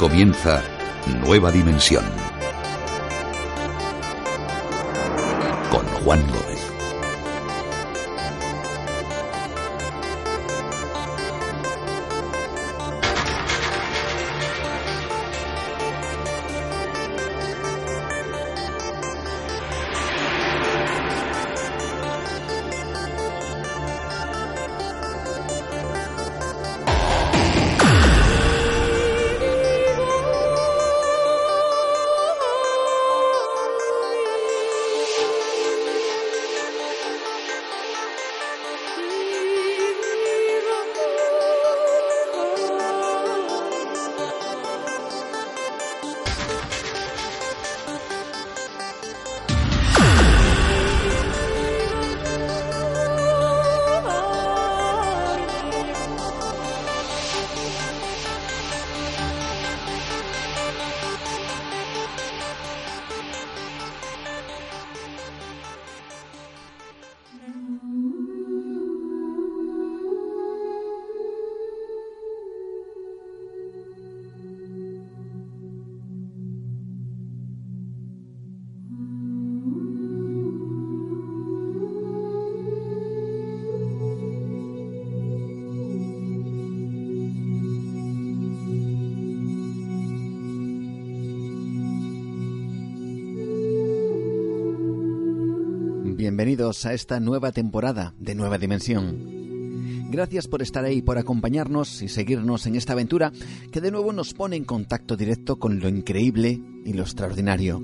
Comienza Nueva Dimensión. Con Juan Gómez. A esta nueva temporada de Nueva Dimensión. Gracias por estar ahí, por acompañarnos y seguirnos en esta aventura que de nuevo nos pone en contacto directo con lo increíble y lo extraordinario.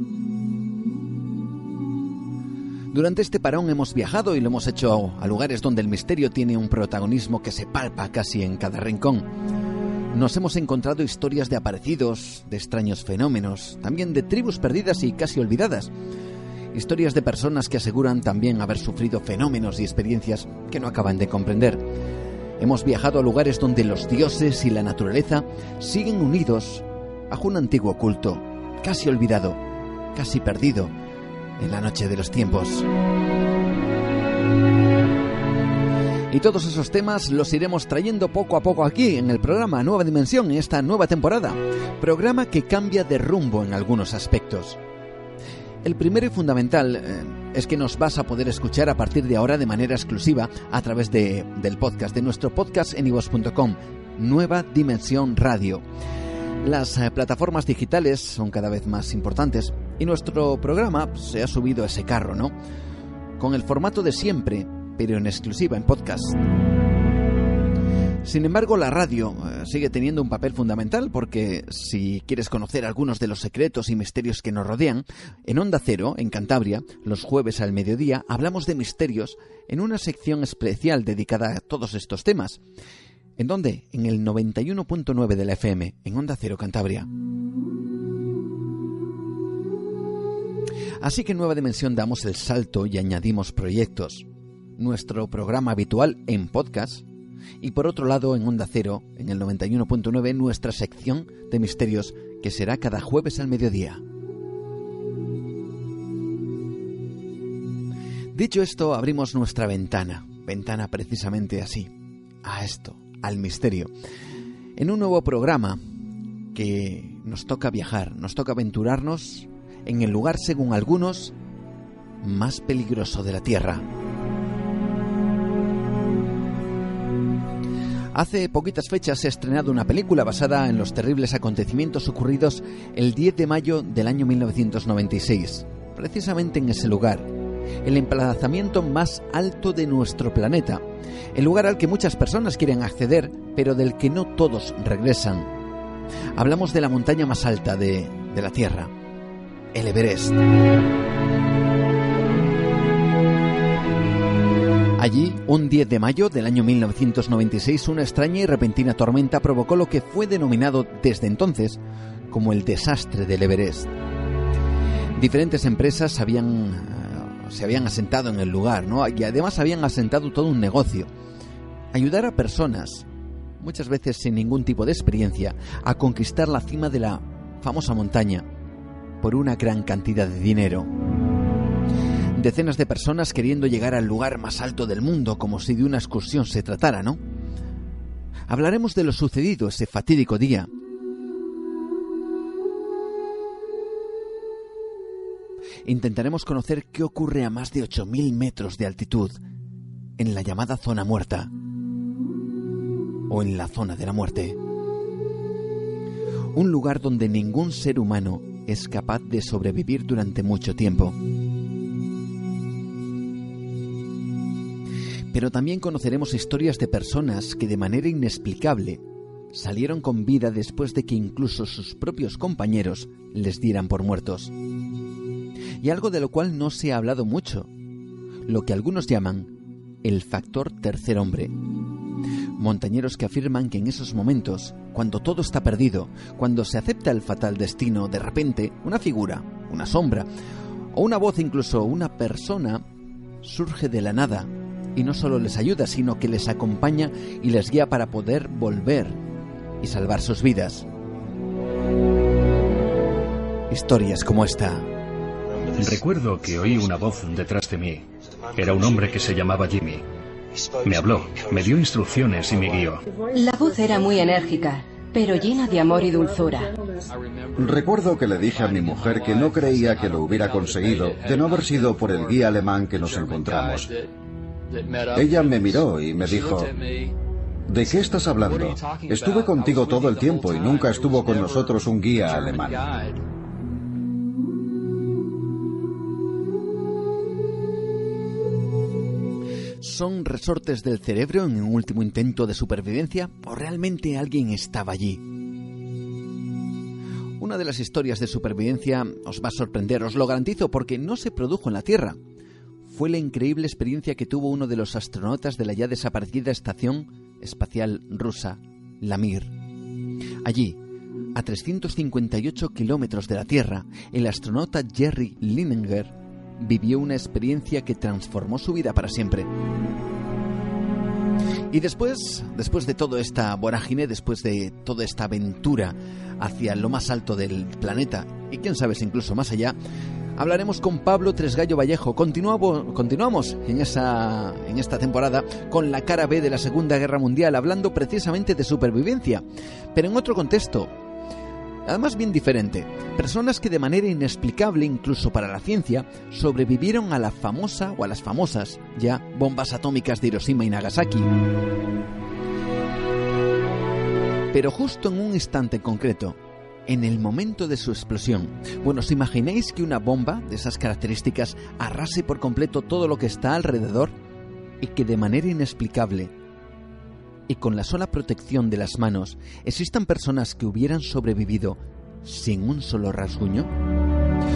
Durante este parón hemos viajado y lo hemos hecho a lugares donde el misterio tiene un protagonismo que se palpa casi en cada rincón. Nos hemos encontrado historias de aparecidos, de extraños fenómenos, también de tribus perdidas y casi olvidadas historias de personas que aseguran también haber sufrido fenómenos y experiencias que no acaban de comprender. Hemos viajado a lugares donde los dioses y la naturaleza siguen unidos bajo un antiguo culto, casi olvidado, casi perdido, en la noche de los tiempos. Y todos esos temas los iremos trayendo poco a poco aquí en el programa Nueva Dimensión en esta nueva temporada. Programa que cambia de rumbo en algunos aspectos. El primero y fundamental eh, es que nos vas a poder escuchar a partir de ahora de manera exclusiva a través de, del podcast, de nuestro podcast en ivos.com, Nueva Dimensión Radio. Las eh, plataformas digitales son cada vez más importantes y nuestro programa se ha subido a ese carro, ¿no? Con el formato de siempre, pero en exclusiva en podcast. Sin embargo, la radio eh, sigue teniendo un papel fundamental porque si quieres conocer algunos de los secretos y misterios que nos rodean, en Onda Cero, en Cantabria, los jueves al mediodía, hablamos de misterios en una sección especial dedicada a todos estos temas. ¿En dónde? En el 91.9 de la FM, en Onda Cero Cantabria. Así que en Nueva Dimensión damos el salto y añadimos proyectos. Nuestro programa habitual en podcast y por otro lado en Onda Cero, en el 91.9, nuestra sección de misterios que será cada jueves al mediodía. Dicho esto, abrimos nuestra ventana, ventana precisamente así, a esto, al misterio, en un nuevo programa que nos toca viajar, nos toca aventurarnos en el lugar, según algunos, más peligroso de la Tierra. Hace poquitas fechas se ha estrenado una película basada en los terribles acontecimientos ocurridos el 10 de mayo del año 1996, precisamente en ese lugar, el emplazamiento más alto de nuestro planeta, el lugar al que muchas personas quieren acceder, pero del que no todos regresan. Hablamos de la montaña más alta de, de la Tierra, el Everest. Allí, un 10 de mayo del año 1996, una extraña y repentina tormenta provocó lo que fue denominado desde entonces como el desastre del Everest. Diferentes empresas habían, eh, se habían asentado en el lugar, ¿no? Y además habían asentado todo un negocio. Ayudar a personas, muchas veces sin ningún tipo de experiencia, a conquistar la cima de la famosa montaña por una gran cantidad de dinero. Decenas de personas queriendo llegar al lugar más alto del mundo como si de una excursión se tratara, ¿no? Hablaremos de lo sucedido ese fatídico día. Intentaremos conocer qué ocurre a más de 8.000 metros de altitud, en la llamada zona muerta, o en la zona de la muerte. Un lugar donde ningún ser humano es capaz de sobrevivir durante mucho tiempo. Pero también conoceremos historias de personas que de manera inexplicable salieron con vida después de que incluso sus propios compañeros les dieran por muertos. Y algo de lo cual no se ha hablado mucho, lo que algunos llaman el factor tercer hombre. Montañeros que afirman que en esos momentos, cuando todo está perdido, cuando se acepta el fatal destino, de repente una figura, una sombra, o una voz incluso una persona, surge de la nada y no solo les ayuda, sino que les acompaña y les guía para poder volver y salvar sus vidas. Historias como esta. Recuerdo que oí una voz detrás de mí. Era un hombre que se llamaba Jimmy. Me habló, me dio instrucciones y me guió. La voz era muy enérgica, pero llena de amor y dulzura. Recuerdo que le dije a mi mujer que no creía que lo hubiera conseguido de no haber sido por el guía alemán que nos encontramos. Ella me miró y me dijo, ¿de qué estás hablando? Estuve contigo todo el tiempo y nunca estuvo con nosotros un guía alemán. ¿Son resortes del cerebro en un último intento de supervivencia o realmente alguien estaba allí? Una de las historias de supervivencia os va a sorprender, os lo garantizo, porque no se produjo en la Tierra. Fue la increíble experiencia que tuvo uno de los astronautas de la ya desaparecida Estación Espacial Rusa, la Mir. Allí, a 358 kilómetros de la Tierra, el astronauta Jerry Lininger vivió una experiencia que transformó su vida para siempre. Y después, después de toda esta vorágine, después de toda esta aventura hacia lo más alto del planeta, y quién sabe si incluso más allá, hablaremos con Pablo Tresgallo Vallejo. Continuamos, en esta temporada con la cara B de la Segunda Guerra Mundial, hablando precisamente de supervivencia, pero en otro contexto, además bien diferente. Personas que de manera inexplicable, incluso para la ciencia, sobrevivieron a la famosa o a las famosas ya bombas atómicas de Hiroshima y Nagasaki. Pero justo en un instante concreto, en el momento de su explosión. Bueno, ¿os imagináis que una bomba de esas características arrase por completo todo lo que está alrededor y que de manera inexplicable y con la sola protección de las manos existan personas que hubieran sobrevivido sin un solo rasguño?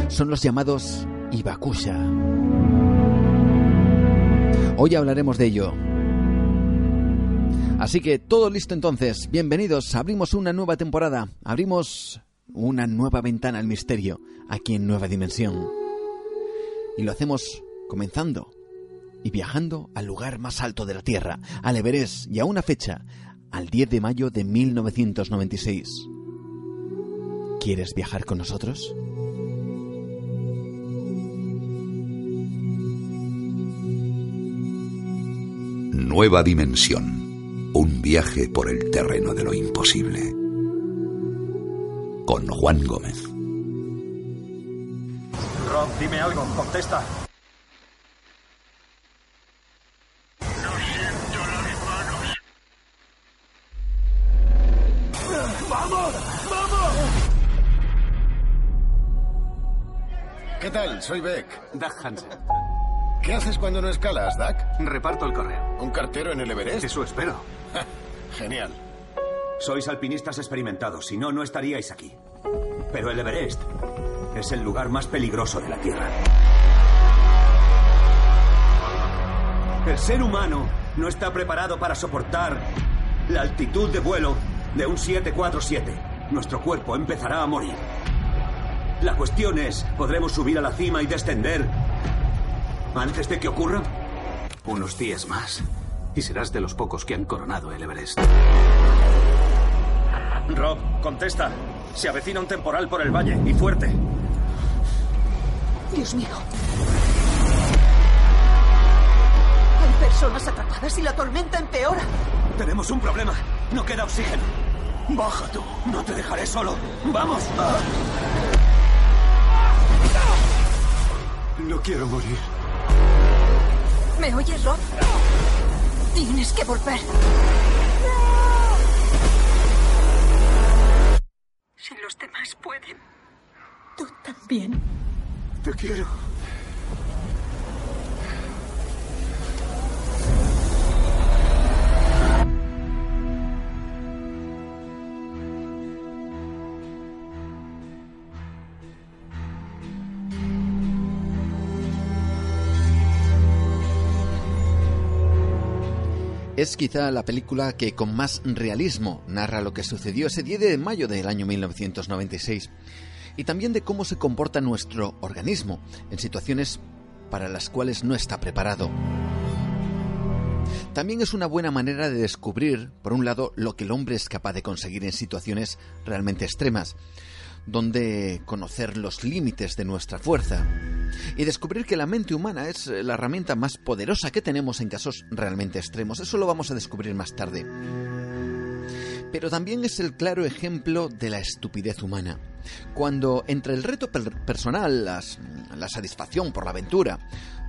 Son los llamados Ibakusha. Hoy hablaremos de ello. Así que todo listo entonces. Bienvenidos. Abrimos una nueva temporada. Abrimos una nueva ventana al misterio aquí en Nueva Dimensión. Y lo hacemos comenzando y viajando al lugar más alto de la Tierra, al Everest, y a una fecha, al 10 de mayo de 1996. ¿Quieres viajar con nosotros? Nueva Dimensión. Un viaje por el terreno de lo imposible. Con Juan Gómez. Rob, dime algo, contesta. ¡Vamos! ¡Vamos! ¿Qué tal? Soy Beck. Doug Hansen. ¿Qué haces cuando no escalas, Doug? Reparto el correo. ¿Un cartero en el Everest? Eso espero. Genial. Sois alpinistas experimentados, si no, no estaríais aquí. Pero el Everest es el lugar más peligroso de la Tierra. El ser humano no está preparado para soportar la altitud de vuelo de un 747. Nuestro cuerpo empezará a morir. La cuestión es, ¿podremos subir a la cima y descender antes de que ocurra? Unos días más. Y serás de los pocos que han coronado el Everest. Rob, contesta. Se avecina un temporal por el valle y fuerte. Dios mío. Hay personas atrapadas y la tormenta empeora. Tenemos un problema. No queda oxígeno. Baja tú. No te dejaré solo. ¡Vamos! No quiero morir. ¿Me oyes, Rob? Tienes que volver. Si los demás pueden, tú también. Te quiero. Es quizá la película que con más realismo narra lo que sucedió ese 10 de mayo del año 1996 y también de cómo se comporta nuestro organismo en situaciones para las cuales no está preparado. También es una buena manera de descubrir, por un lado, lo que el hombre es capaz de conseguir en situaciones realmente extremas, donde conocer los límites de nuestra fuerza y descubrir que la mente humana es eh, la herramienta más poderosa que tenemos en casos realmente extremos. Eso lo vamos a descubrir más tarde. Pero también es el claro ejemplo de la estupidez humana. Cuando entre el reto personal, la satisfacción por la aventura,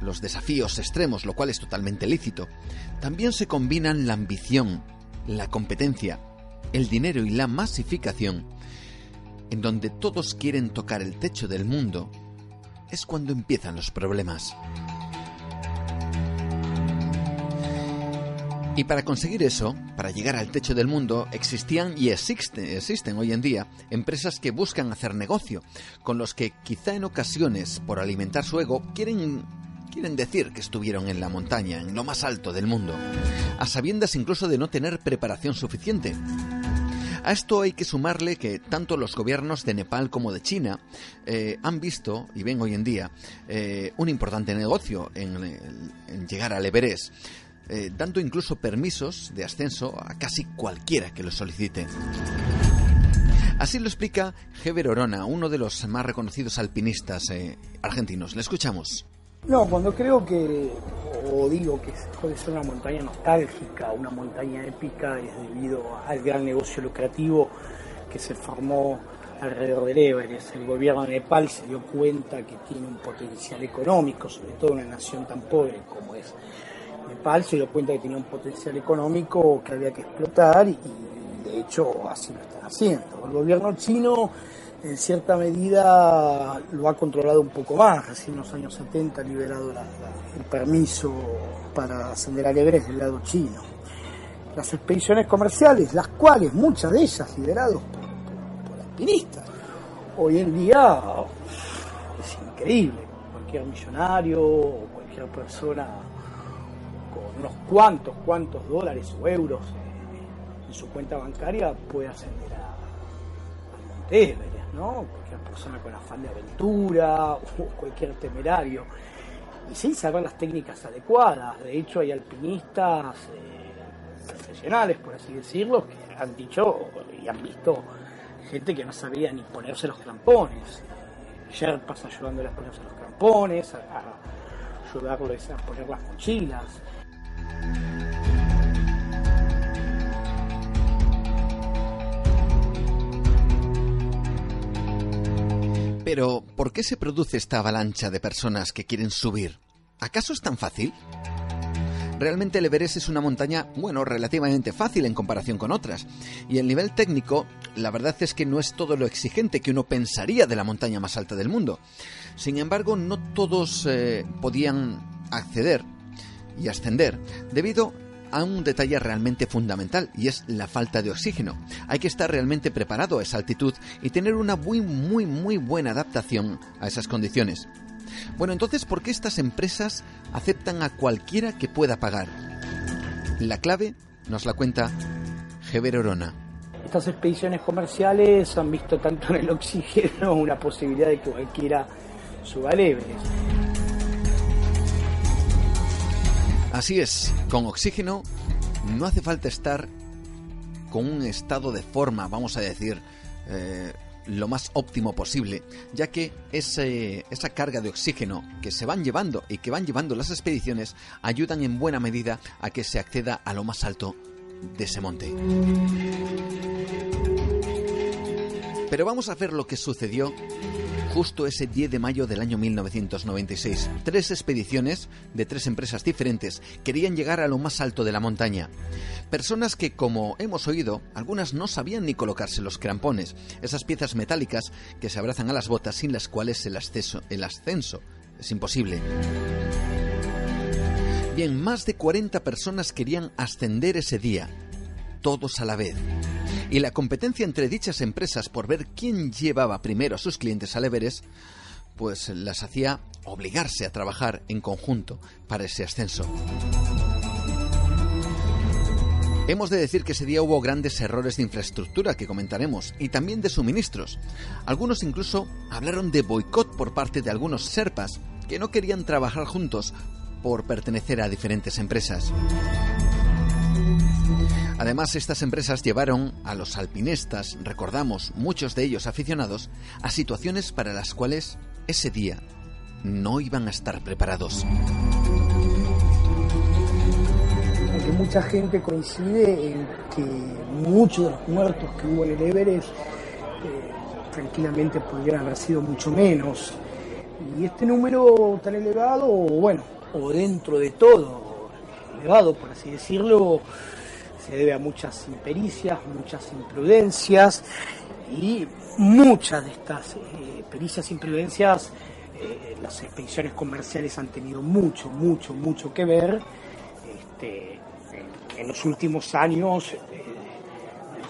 los desafíos extremos, lo cual es totalmente lícito, también se combinan la ambición, la competencia, el dinero y la masificación, en donde todos quieren tocar el techo del mundo, es cuando empiezan los problemas. Y para conseguir eso, para llegar al techo del mundo, existían y existen, existen hoy en día empresas que buscan hacer negocio, con los que quizá en ocasiones, por alimentar su ego, quieren, quieren decir que estuvieron en la montaña, en lo más alto del mundo, a sabiendas incluso de no tener preparación suficiente. A esto hay que sumarle que tanto los gobiernos de Nepal como de China eh, han visto y ven hoy en día eh, un importante negocio en, llegar al Everest. Eh, dando incluso permisos de ascenso a casi cualquiera que lo solicite. Así lo explica Heber Orona, uno de los más reconocidos alpinistas argentinos. Le escuchamos. No, cuando creo que, o digo que puede ser una montaña nostálgica, una montaña épica, es debido al gran negocio lucrativo que se formó alrededor del Everest. El gobierno de Nepal se dio cuenta que tiene un potencial económico, sobre todo una nación tan pobre como es Nepal, se dio cuenta que tenía un potencial económico que había que explotar y, y de hecho así lo están haciendo. El gobierno chino en cierta medida lo ha controlado un poco más. Hace unos años 70 ha liberado el permiso para ascender al Everest del lado chino. Las expediciones comerciales, las cuales, muchas de ellas lideradas por, alpinistas, hoy en día es increíble. Cualquier millonario o cualquier persona con unos cuantos, cuantos dólares o euros en su cuenta bancaria puede ascender a, Everest. ¿No? Cualquier persona con afán de aventura o cualquier temerario. Y sin saber las técnicas adecuadas. De hecho, hay alpinistas eh, profesionales, por así decirlo, que han dicho y han visto gente que no sabía ni ponerse los crampones. Sherpas ayudándoles a ponerse los crampones, a, a ayudarles a poner las mochilas. Pero, ¿por qué se produce esta avalancha de personas que quieren subir? ¿Acaso es tan fácil? Realmente el Everest es una montaña, bueno, relativamente fácil en comparación con otras. Y el nivel técnico, la verdad es que no es todo lo exigente que uno pensaría de la montaña más alta del mundo. Sin embargo, no todos eh, podían acceder y ascender debido a un detalle realmente fundamental y es la falta de oxígeno. Hay que estar realmente preparado a esa altitud y tener una muy muy muy buena adaptación a esas condiciones. Bueno, entonces, ¿por qué estas empresas aceptan a cualquiera que pueda pagar? La clave nos la cuenta Heber Orona. Estas expediciones comerciales han visto tanto en el oxígeno una posibilidad de que cualquiera suba Así es, con oxígeno no hace falta estar con un estado de forma, vamos a decir, eh, lo más óptimo posible, ya que esa carga de oxígeno que se van llevando y que van llevando las expediciones ayudan en buena medida a que se acceda a lo más alto de ese monte. Pero vamos a ver lo que sucedió justo ese 10 de mayo del año 1996. Tres expediciones de tres empresas diferentes querían llegar a lo más alto de la montaña. Personas que, como hemos oído, algunas no sabían ni colocarse los crampones, esas piezas metálicas que se abrazan a las botas sin las cuales el ascenso, el ascenso es imposible. Bien, más de 40 personas querían ascender ese día, todos a la vez y la competencia entre dichas empresas por ver quién llevaba primero a sus clientes al Everest, pues las hacía obligarse a trabajar en conjunto para ese ascenso. Hemos de decir que ese día hubo grandes errores de infraestructura que comentaremos y también de suministros. Algunos incluso hablaron de boicot por parte de algunos serpas que no querían trabajar juntos por pertenecer a diferentes empresas. Además, estas empresas llevaron a los alpinistas, recordamos, muchos de ellos aficionados, a situaciones para las cuales ese día no iban a estar preparados. Porque mucha gente coincide en que muchos de los muertos que hubo en el Everest eh, tranquilamente podrían haber sido mucho menos. Y este número tan elevado, bueno, o dentro de todo elevado, por así decirlo, se debe a muchas impericias, muchas imprudencias y muchas de estas eh, pericias e imprudencias eh, las expediciones comerciales han tenido mucho, mucho, mucho que ver este, en, los últimos años eh,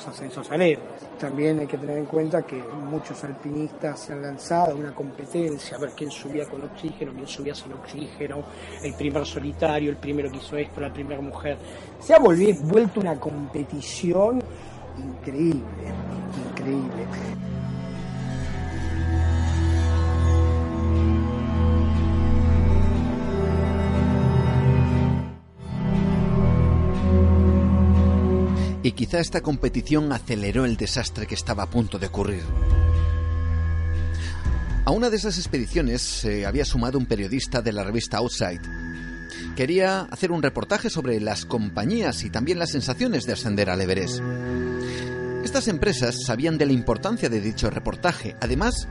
los ascensos alegres también hay que tener en cuenta que muchos alpinistas se han lanzado a una competencia, a ver quién subía con oxígeno, quién subía sin oxígeno, el primer solitario, el primero que hizo esto, la primera mujer. Se ha vuelto una competición increíble, increíble. Quizá esta competición aceleró el desastre que estaba a punto de ocurrir. A una de esas expediciones se había sumado un periodista de la revista Outside. Quería hacer un reportaje sobre las compañías y también las sensaciones de ascender al Everest. Estas empresas sabían de la importancia de dicho reportaje. Además,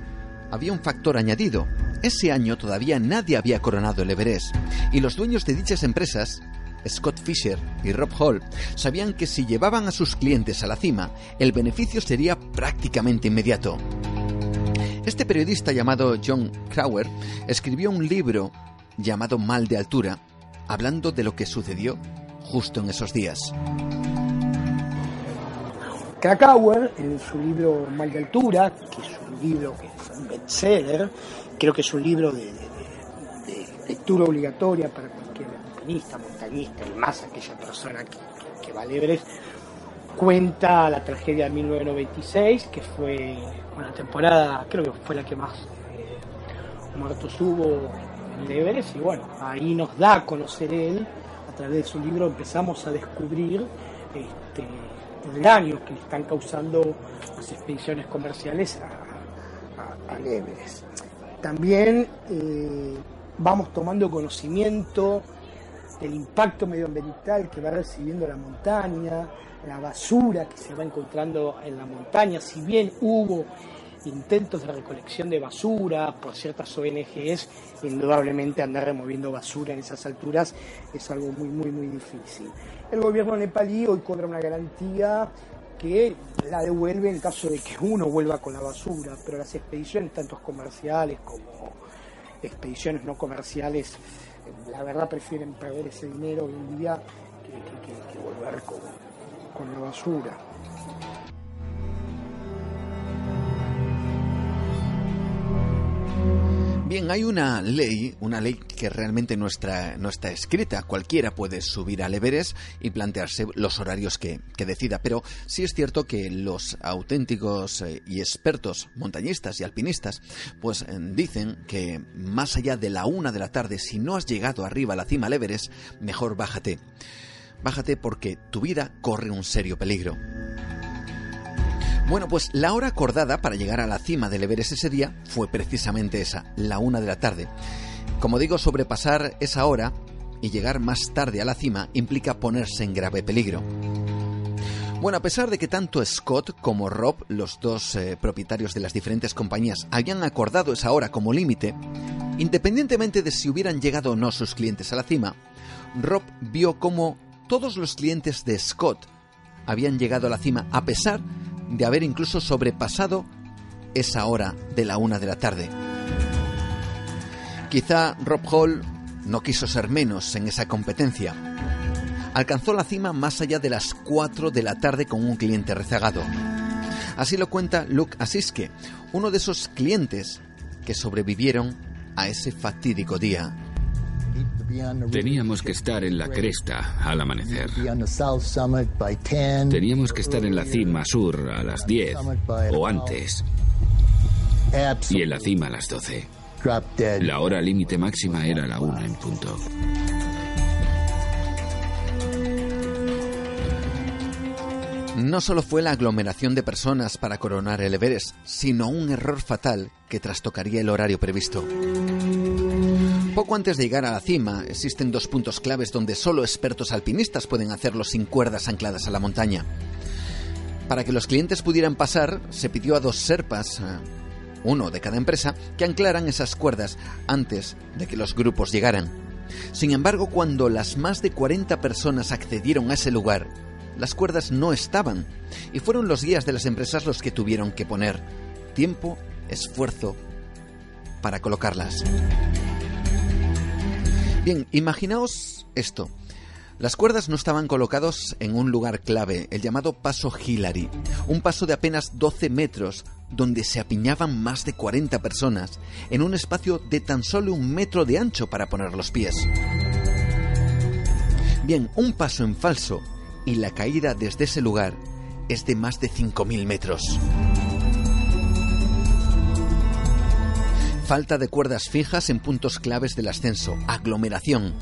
había un factor añadido. Ese año todavía nadie había coronado el Everest y los dueños de dichas empresas Scott Fisher y Rob Hall sabían que si llevaban a sus clientes a la cima, el beneficio sería prácticamente inmediato. Este periodista llamado John Crowder escribió un libro llamado Mal de Altura, hablando de lo que sucedió justo en esos días. Krakauer, en su libro Mal de Altura, que es un libro que es un bestseller, creo que es un libro de, de lectura obligatoria para montañista y más aquella persona que, va a Everest, cuenta la tragedia de 1996, que fue una temporada, creo que fue la que más eh, muertos hubo en y bueno, ahí nos da a conocer él, a través de su libro empezamos a descubrir este, el daño que le están causando las expediciones comerciales a, a. También eh, vamos tomando conocimiento el impacto medioambiental que va recibiendo la montaña, la basura que se va encontrando en la montaña, si bien hubo intentos de recolección de basura por ciertas ONGs, indudablemente andar removiendo basura en esas alturas es algo muy, muy, muy difícil. El gobierno nepalí hoy cobra una garantía que la devuelve en caso de que uno vuelva con la basura, pero las expediciones, tanto comerciales como expediciones no comerciales, la verdad prefieren perder ese dinero hoy en día que, volver con la basura. Bien, hay una ley, una ley que realmente no está, no está escrita. Cualquiera puede subir al Everest y plantearse los horarios que, decida. Pero sí es cierto que los auténticos eh, y expertos montañistas y alpinistas, pues eh, dicen que más allá de la una de la tarde, si no has llegado arriba a la cima al Everest, mejor bájate. Bájate porque tu vida corre un serio peligro. Bueno, pues la hora acordada para llegar a la cima del Everest ese día fue precisamente esa, la una de la tarde. Como digo, sobrepasar esa hora y llegar más tarde a la cima implica ponerse en grave peligro. Bueno, a pesar de que tanto Scott como Rob, los dos eh, propietarios de las diferentes compañías, habían acordado esa hora como límite, independientemente de si hubieran llegado o no sus clientes a la cima, Rob vio cómo todos los clientes de Scott habían llegado a la cima a pesar de haber incluso sobrepasado esa hora de la una de la tarde. Quizá Rob Hall no quiso ser menos en esa competencia. Alcanzó la cima más allá de las 4 de la tarde con un cliente rezagado. Así lo cuenta Luke Asiske, uno de esos clientes que sobrevivieron a ese fatídico día. Teníamos que estar en la cresta al amanecer. Teníamos que estar en la cima sur a las 10 o antes. Y en la cima a las 12. La hora límite máxima era la 1 en punto. No solo fue la aglomeración de personas para coronar el Everest, sino un error fatal que trastocaría el horario previsto. Poco antes de llegar a la cima, existen dos puntos claves donde solo expertos alpinistas pueden hacerlo sin cuerdas ancladas a la montaña. Para que los clientes pudieran pasar, se pidió a dos serpas, eh, uno de cada empresa, que anclaran esas cuerdas antes de que los grupos llegaran. Sin embargo, cuando las más de 40 personas accedieron a ese lugar, las cuerdas no estaban y fueron los guías de las empresas los que tuvieron que poner tiempo, esfuerzo para colocarlas. Bien, imaginaos esto. Las cuerdas no estaban colocados en un lugar clave, el llamado paso Hillary, un paso de apenas 12 metros donde se apiñaban más de 40 personas, en un espacio de tan solo un metro de ancho para poner los pies. Bien, un paso en falso y la caída desde ese lugar es de más de 5.000 metros. Falta de cuerdas fijas en puntos claves del ascenso, aglomeración.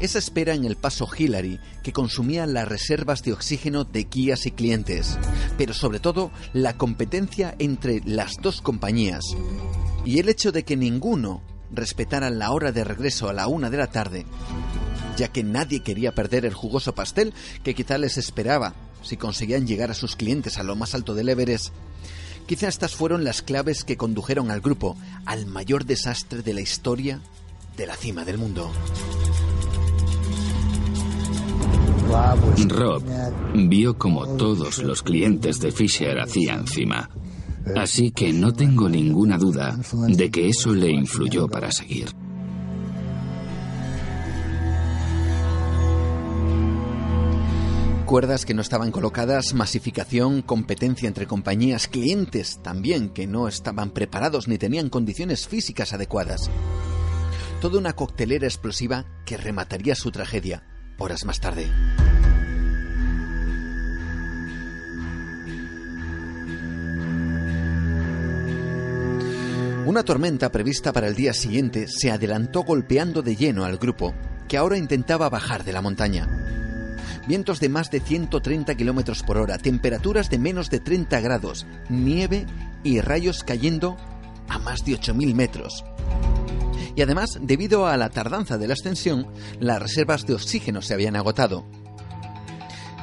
Esa espera en el paso Hillary que consumía las reservas de oxígeno de guías y clientes, pero sobre todo la competencia entre las dos compañías y el hecho de que ninguno respetara la hora de regreso a la una de la tarde, ya que nadie quería perder el jugoso pastel que quizá les esperaba si conseguían llegar a sus clientes a lo más alto del Everest Quizá estas fueron las claves que condujeron al grupo al mayor desastre de la historia de la cima del mundo. Rob vio como todos los clientes de Fisher hacían cima. Así que no tengo ninguna duda de que eso le influyó para seguir. Cuerdas que no estaban colocadas, masificación, competencia entre compañías, clientes también que no estaban preparados ni tenían condiciones físicas adecuadas. Toda una coctelera explosiva que remataría su tragedia horas más tarde. Una tormenta prevista para el día siguiente se adelantó golpeando de lleno al grupo, que ahora intentaba bajar de la montaña vientos de más de 130 kilómetros por hora, temperaturas de menos de 30 grados, nieve y rayos cayendo a más de 8.000 metros. Y además, debido a la tardanza de la ascensión, las reservas de oxígeno se habían agotado.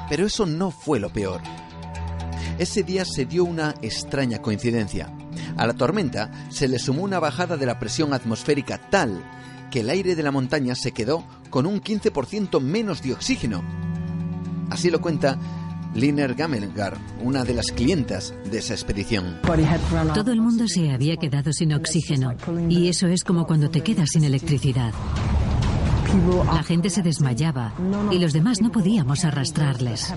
Pero eso no fue lo peor. Ese día se dio una extraña coincidencia. A la tormenta se le sumó una bajada de la presión atmosférica tal que el aire de la montaña se quedó con un 15% menos de oxígeno. Así lo cuenta Liner Gamelgar, una de las clientas de esa expedición. Todo el mundo se había quedado sin oxígeno y eso es como cuando te quedas sin electricidad. La gente se desmayaba y los demás no podíamos arrastrarles.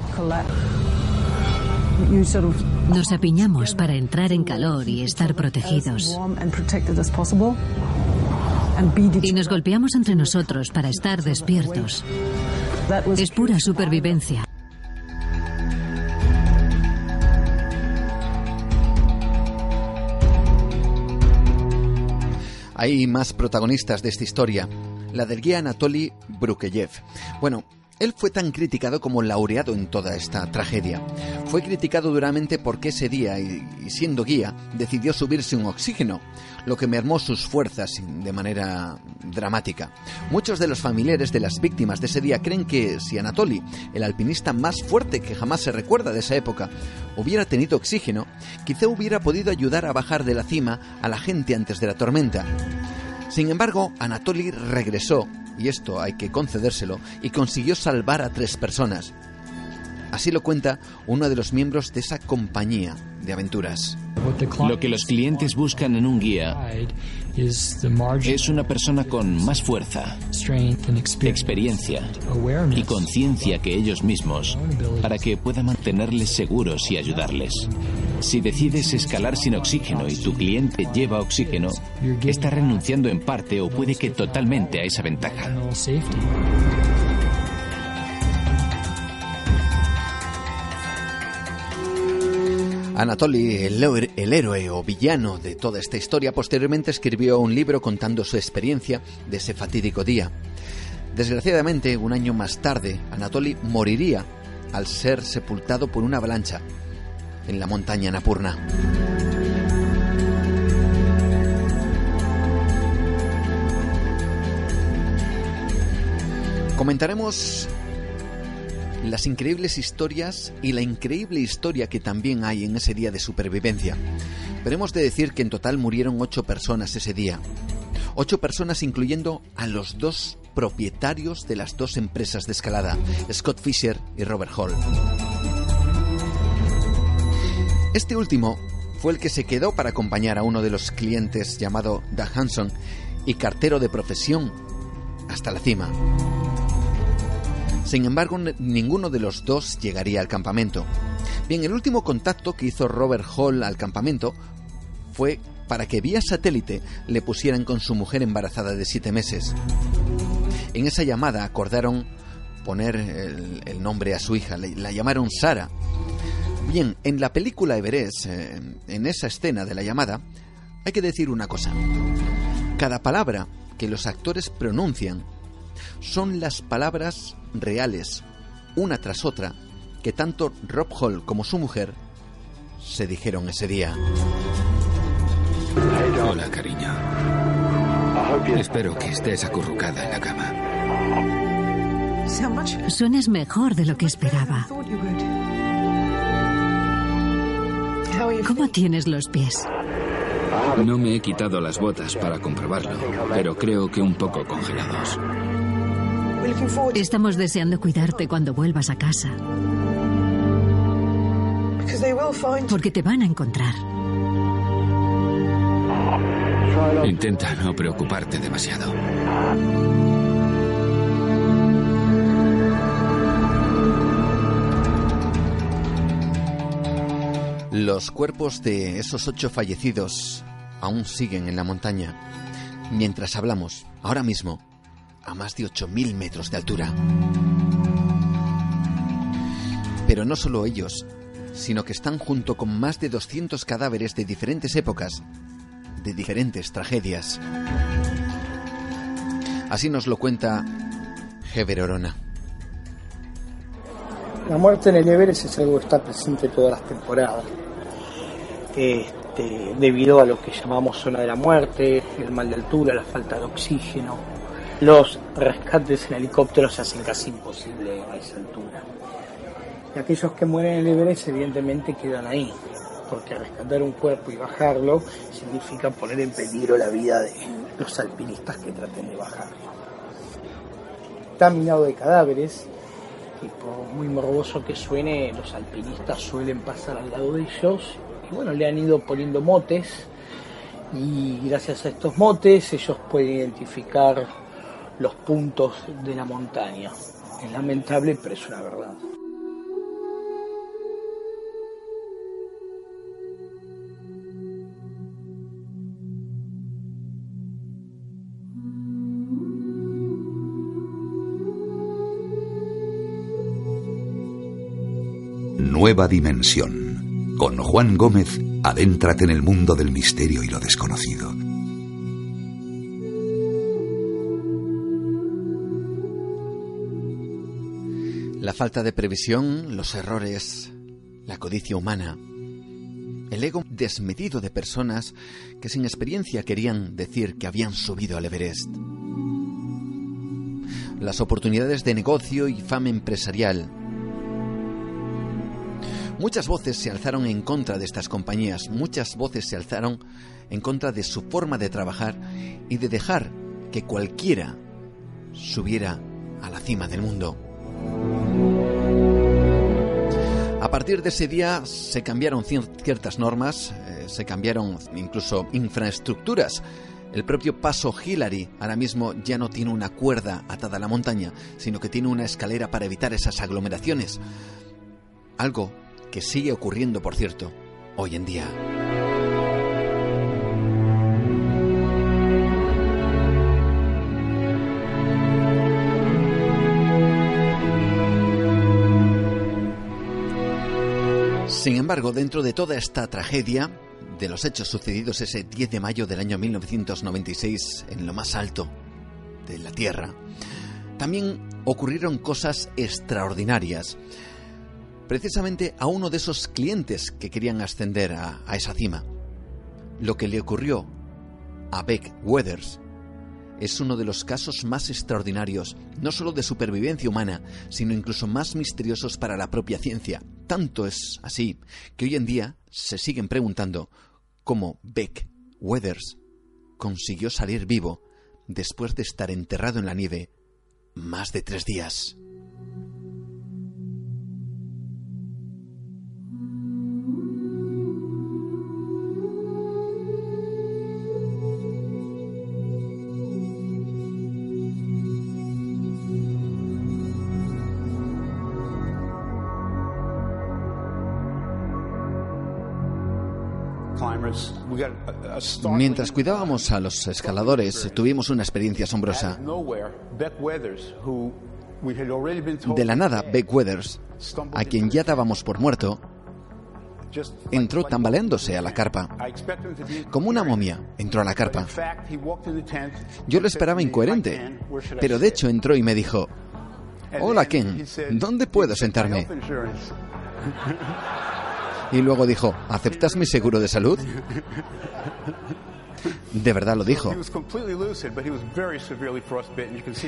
Nos apiñamos para entrar en calor y estar protegidos. Y nos golpeamos entre nosotros para estar despiertos. Es pura supervivencia. Hay más protagonistas de esta historia. La del guía Anatoly Brukeyev. Bueno, él fue tan criticado como laureado en toda esta tragedia. Fue criticado duramente porque ese día, y, siendo guía, decidió subirse un oxígeno, lo que mermó sus fuerzas de manera dramática. Muchos de los familiares de las víctimas de ese día creen que si Anatoly, el alpinista más fuerte que jamás se recuerda de esa época, hubiera tenido oxígeno, quizá hubiera podido ayudar a bajar de la cima a la gente antes de la tormenta. Sin embargo, Anatoly regresó y esto hay que concedérselo, y consiguió salvar a tres personas. Así lo cuenta uno de los miembros de esa compañía de aventuras. Lo que los clientes buscan en un guía es una persona con más fuerza, experiencia y conciencia que ellos mismos para que pueda mantenerles seguros y ayudarles. Si decides escalar sin oxígeno y tu cliente lleva oxígeno, está renunciando en parte o puede que totalmente a esa ventaja. Anatoly, el, héroe o villano de toda esta historia, posteriormente escribió un libro contando su experiencia de ese fatídico día. Desgraciadamente, un año más tarde, Anatoly moriría al ser sepultado por una avalancha en la montaña Napurna. Comentaremos las increíbles historias y la increíble historia que también hay en ese día de supervivencia. Pero hemos de decir que en total murieron ocho personas ese día. Ocho personas incluyendo a los dos propietarios de las dos empresas de escalada, Scott Fisher y Robert Hall. Este último fue el que se quedó para acompañar a uno de los clientes llamado Doug Hanson y cartero de profesión hasta la cima. Sin embargo, ninguno de los dos llegaría al campamento. Bien, el último contacto que hizo Robert Hall al campamento fue para que vía satélite le pusieran con su mujer embarazada de siete meses. En esa llamada acordaron poner el, nombre a su hija, la, llamaron Sara. Bien, en la película Everest, eh, en esa escena de la llamada, hay que decir una cosa. Cada palabra que los actores pronuncian son las palabras reales, una tras otra, que tanto Rob Hall como su mujer se dijeron ese día. Hola, cariño. Espero que estés acurrucada en la cama. Suenas mejor de lo que esperaba. ¿Cómo tienes los pies? No me he quitado las botas para comprobarlo, pero creo que un poco congelados. Estamos deseando cuidarte cuando vuelvas a casa. Porque te van a encontrar. Intenta no preocuparte demasiado. Los cuerpos de esos ocho fallecidos aún siguen en la montaña. Mientras hablamos, ahora mismo, a más de 8.000 metros de altura. Pero no solo ellos, sino que están junto con más de 200 cadáveres de diferentes épocas, de diferentes tragedias. Así nos lo cuenta Heber Orona. La muerte en el Everest es algo que está presente todas las temporadas. Este, debido a lo que llamamos zona de la muerte, el mal de altura, la falta de oxígeno, los rescates en helicóptero se hacen casi imposible a esa altura. Y aquellos que mueren en el Everest evidentemente quedan ahí, porque rescatar un cuerpo y bajarlo significa poner en peligro la vida de los alpinistas que traten de bajarlo. Está minado de cadáveres, y por muy morboso que suene, los alpinistas suelen pasar al lado de ellos, y bueno, le han ido poniendo motes, y gracias a estos motes ellos pueden identificar los puntos de la montaña. Es lamentable, pero es una verdad. Nueva Dimensión. Con Juan Gómez, adéntrate en el mundo del misterio y lo desconocido. La falta de previsión, los errores, la codicia humana, el ego desmedido de personas que sin experiencia querían decir que habían subido al Everest. Las oportunidades de negocio y fama empresarial, Muchas voces se alzaron en contra de estas compañías, muchas voces se alzaron en contra de su forma de trabajar y de dejar que cualquiera subiera a la cima del mundo. A partir de ese día se cambiaron ciertas normas, eh, se cambiaron incluso infraestructuras. El propio paso Hillary ahora mismo ya no tiene una cuerda atada a la montaña, sino que tiene una escalera para evitar esas aglomeraciones. Algo que sigue ocurriendo, por cierto, hoy en día. Embargo, dentro de toda esta tragedia, de los hechos sucedidos ese 10 de mayo del año 1996 en lo más alto de la Tierra, también ocurrieron cosas extraordinarias precisamente a uno de esos clientes que querían ascender a, esa cima. Lo que le ocurrió a Beck Weathers es uno de los casos más extraordinarios, no solo de supervivencia humana, sino incluso más misteriosos para la propia ciencia. Tanto es así que hoy en día se siguen preguntando cómo Beck Weathers consiguió salir vivo después de estar enterrado en la nieve más de tres días. Mientras cuidábamos a los escaladores, tuvimos una experiencia asombrosa. De la nada, Beck Weathers, a quien ya dábamos por muerto, entró tambaleándose a la carpa. Como una momia, entró a la carpa. Yo lo esperaba incoherente, pero de hecho entró y me dijo, Hola Ken, ¿dónde puedo sentarme? Y luego dijo, ¿aceptas mi seguro de salud? De verdad lo dijo.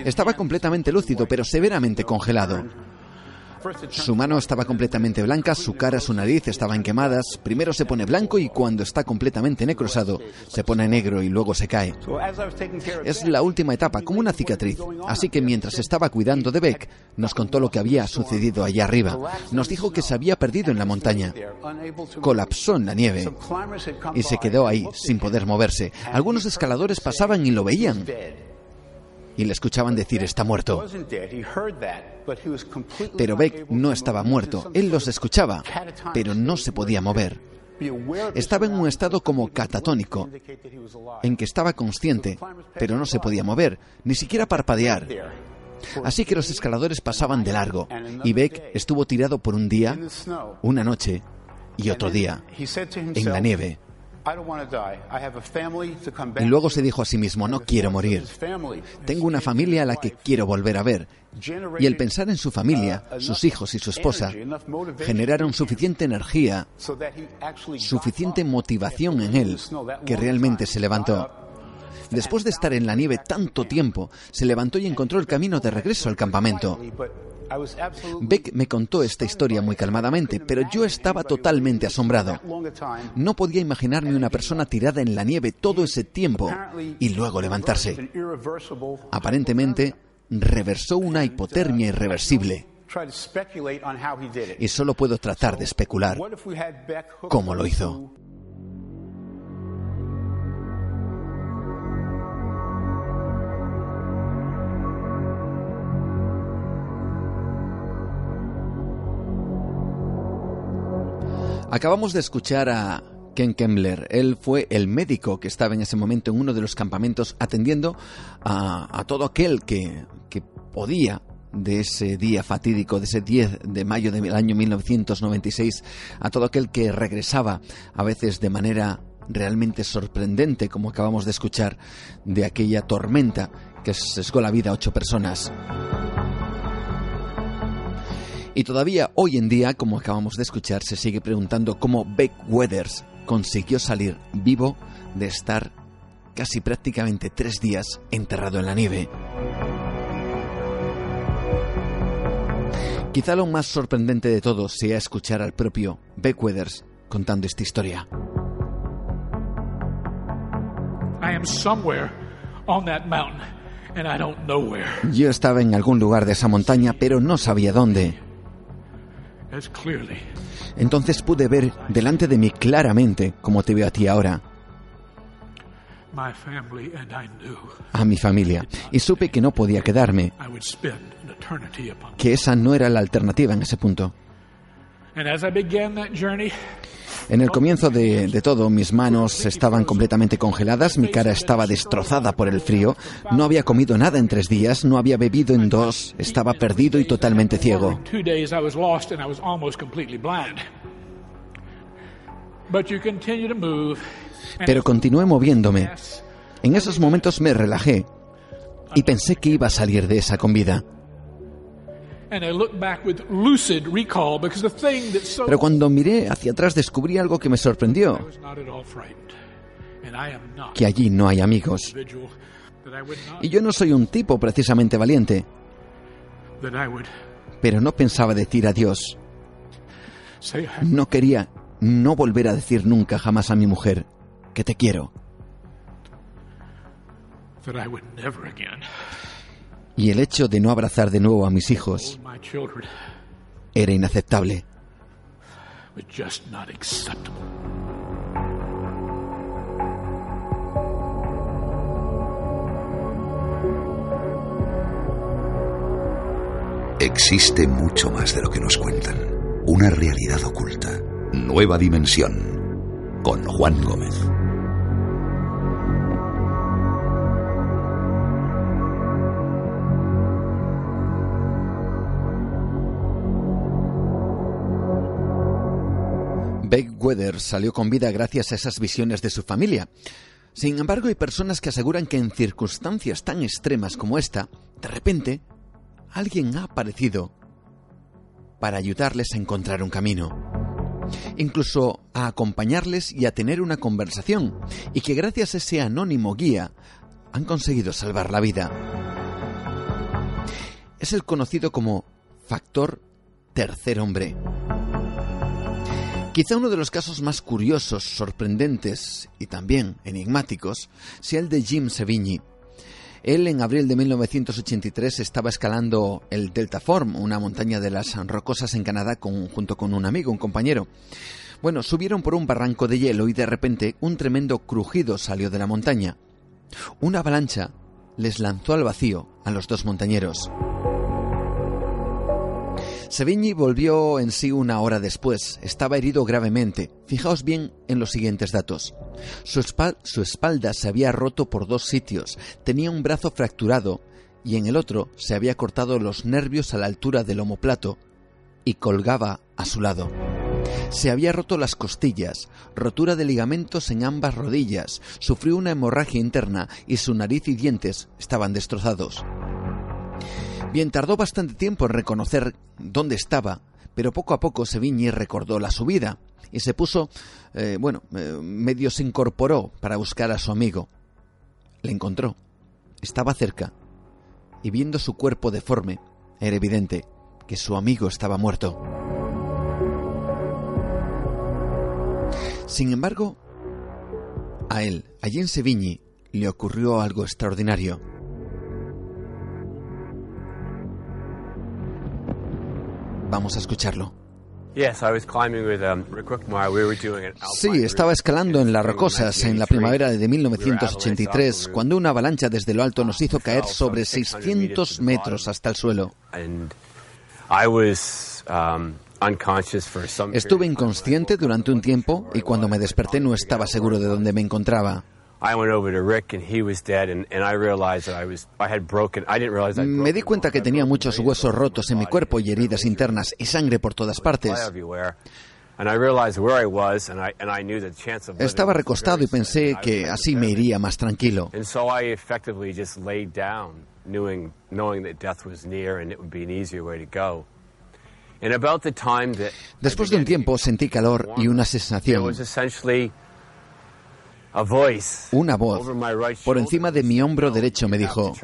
Estaba completamente lúcido, pero severamente congelado. Su mano estaba completamente blanca, su cara, su nariz estaban quemadas. Primero se pone blanco y cuando está completamente necrosado se pone negro y luego se cae. Es la última etapa, como una cicatriz. Así que mientras estaba cuidando de Beck, nos contó lo que había sucedido allá arriba. Nos dijo que se había perdido en la montaña. Colapsó en la nieve y se quedó ahí sin poder moverse. Algunos escaladores pasaban y lo veían y le escuchaban decir está muerto. Pero Beck no estaba muerto, él los escuchaba, pero no se podía mover. Estaba en un estado como catatónico, en que estaba consciente, pero no se podía mover, ni siquiera parpadear. Así que los escaladores pasaban de largo, y Beck estuvo tirado por un día, una noche y otro día, en la nieve. Y luego se dijo a sí mismo, no quiero morir. Tengo una familia a la que quiero volver a ver. Y el pensar en su familia, uh, sus hijos y su esposa, generaron suficiente energía, suficiente motivación en él, que realmente se levantó. Después de estar en la nieve tanto tiempo, se levantó y encontró el camino de regreso al campamento. Beck me contó esta historia muy calmadamente, pero yo estaba totalmente asombrado. No podía imaginarme una persona tirada en la nieve todo ese tiempo y luego levantarse. Aparentemente, reversó una hipotermia irreversible. Y solo puedo tratar de especular cómo lo hizo. Acabamos de escuchar a Ken Kembler. Él fue el médico que estaba en ese momento en uno de los campamentos atendiendo a, todo aquel que, que podía de ese día fatídico, de ese 10 de mayo del año 1996, a todo aquel que regresaba, a veces de manera realmente sorprendente, como acabamos de escuchar, de aquella tormenta que sesgó la vida a ocho personas. Y todavía hoy en día, como acabamos de escuchar, se sigue preguntando cómo Beck Weathers consiguió salir vivo de estar casi prácticamente tres días enterrado en la nieve. Quizá lo más sorprendente de todo sea escuchar al propio Beck Weathers contando esta historia. Yo estaba en algún lugar de esa montaña, pero no sabía dónde. Entonces pude ver delante de mí claramente, como te veo a ti ahora, a mi familia, y supe que no podía quedarme, que esa no era la alternativa en ese punto. En el comienzo de, todo, mis manos estaban completamente congeladas, mi cara estaba destrozada por el frío, no había comido nada en tres días, no había bebido en dos, estaba perdido y totalmente ciego. Pero continué moviéndome. En esos momentos me relajé y pensé que iba a salir de esa con vida. Pero cuando miré hacia atrás descubrí algo que me sorprendió. Que allí no hay amigos. Y yo no soy un tipo precisamente valiente. Pero no pensaba decir adiós. No quería no volver a decir nunca jamás a mi mujer que te quiero y el hecho de no abrazar de nuevo a mis hijos era inaceptable. Existe mucho más de lo que nos cuentan. Una realidad oculta. Nueva dimensión. Con Juan Gómez. Weather salió con vida gracias a esas visiones de su familia. Sin embargo, hay personas que aseguran que en circunstancias tan extremas como esta, de repente, alguien ha aparecido para ayudarles a encontrar un camino. Incluso a acompañarles y a tener una conversación, y que gracias a ese anónimo guía han conseguido salvar la vida. Es el conocido como factor tercer hombre. Quizá uno de los casos más curiosos, sorprendentes y también enigmáticos sea el de Jim Sevigny. Él en abril de 1983 estaba escalando el Delta Form, una montaña de las rocosas en Canadá junto con un amigo, un compañero. Bueno, subieron por un barranco de hielo y de repente un tremendo crujido salió de la montaña. Una avalancha les lanzó al vacío a los dos montañeros. Sevigny volvió en sí una hora después. Estaba herido gravemente. Fijaos bien en los siguientes datos. Su, espalda se había roto por dos sitios, tenía un brazo fracturado y en el otro se había cortado los nervios a la altura del omoplato y colgaba a su lado. Se había roto las costillas, rotura de ligamentos en ambas rodillas, sufrió una hemorragia interna y su nariz y dientes estaban destrozados. Bien, tardó bastante tiempo en reconocer dónde estaba, pero poco a poco Sevigny recordó la subida y se puso, eh, bueno, eh, medio se incorporó para buscar a su amigo. le encontró. Estaba cerca. Y viendo su cuerpo deforme, era evidente que su amigo estaba muerto. Sin embargo, a él, allí en Sevigny, le ocurrió algo extraordinario. Vamos a escucharlo. Sí, estaba escalando en las rocosas en la primavera de 1983 cuando una avalancha desde lo alto nos hizo caer sobre 600 metros hasta el suelo. Estuve inconsciente durante un tiempo y cuando me desperté no estaba seguro de dónde me encontraba. Me di cuenta que tenía muchos huesos rotos en mi cuerpo y heridas internas y sangre por todas partes. Estaba recostado y pensé que así me iría más tranquilo. Después de un tiempo sentí calor y una sensación. Una voz por encima de mi hombro derecho me dijo,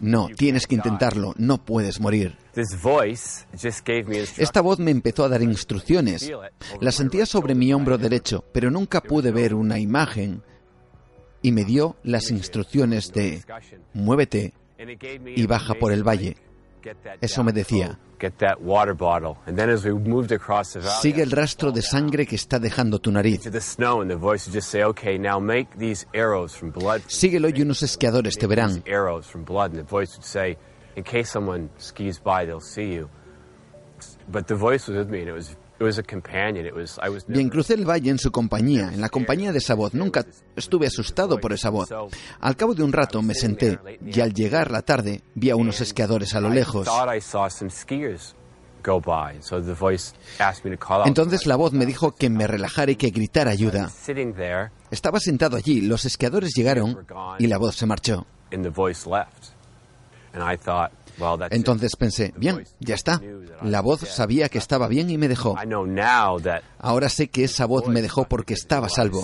no, tienes que intentarlo, no puedes morir. Esta voz me empezó a dar instrucciones. La sentía sobre mi hombro derecho, pero nunca pude ver una imagen. Y me dio las instrucciones de, muévete y baja por el valle. Eso me decía. Sigue el rastro de sangre que está dejando tu nariz. Síguelo y unos esquiadores te verán. Bien, crucé el valle en su compañía, en la compañía de esa voz. Nunca estuve asustado por esa voz. Al cabo de un rato me senté y al llegar la tarde vi a unos esquiadores a lo lejos. Entonces la voz me dijo que me relajara y que gritara ayuda. Estaba sentado allí, los esquiadores llegaron y la voz se marchó. Entonces pensé, bien, ya está. La voz sabía que estaba bien y me dejó. Ahora sé que esa voz me dejó porque estaba salvo.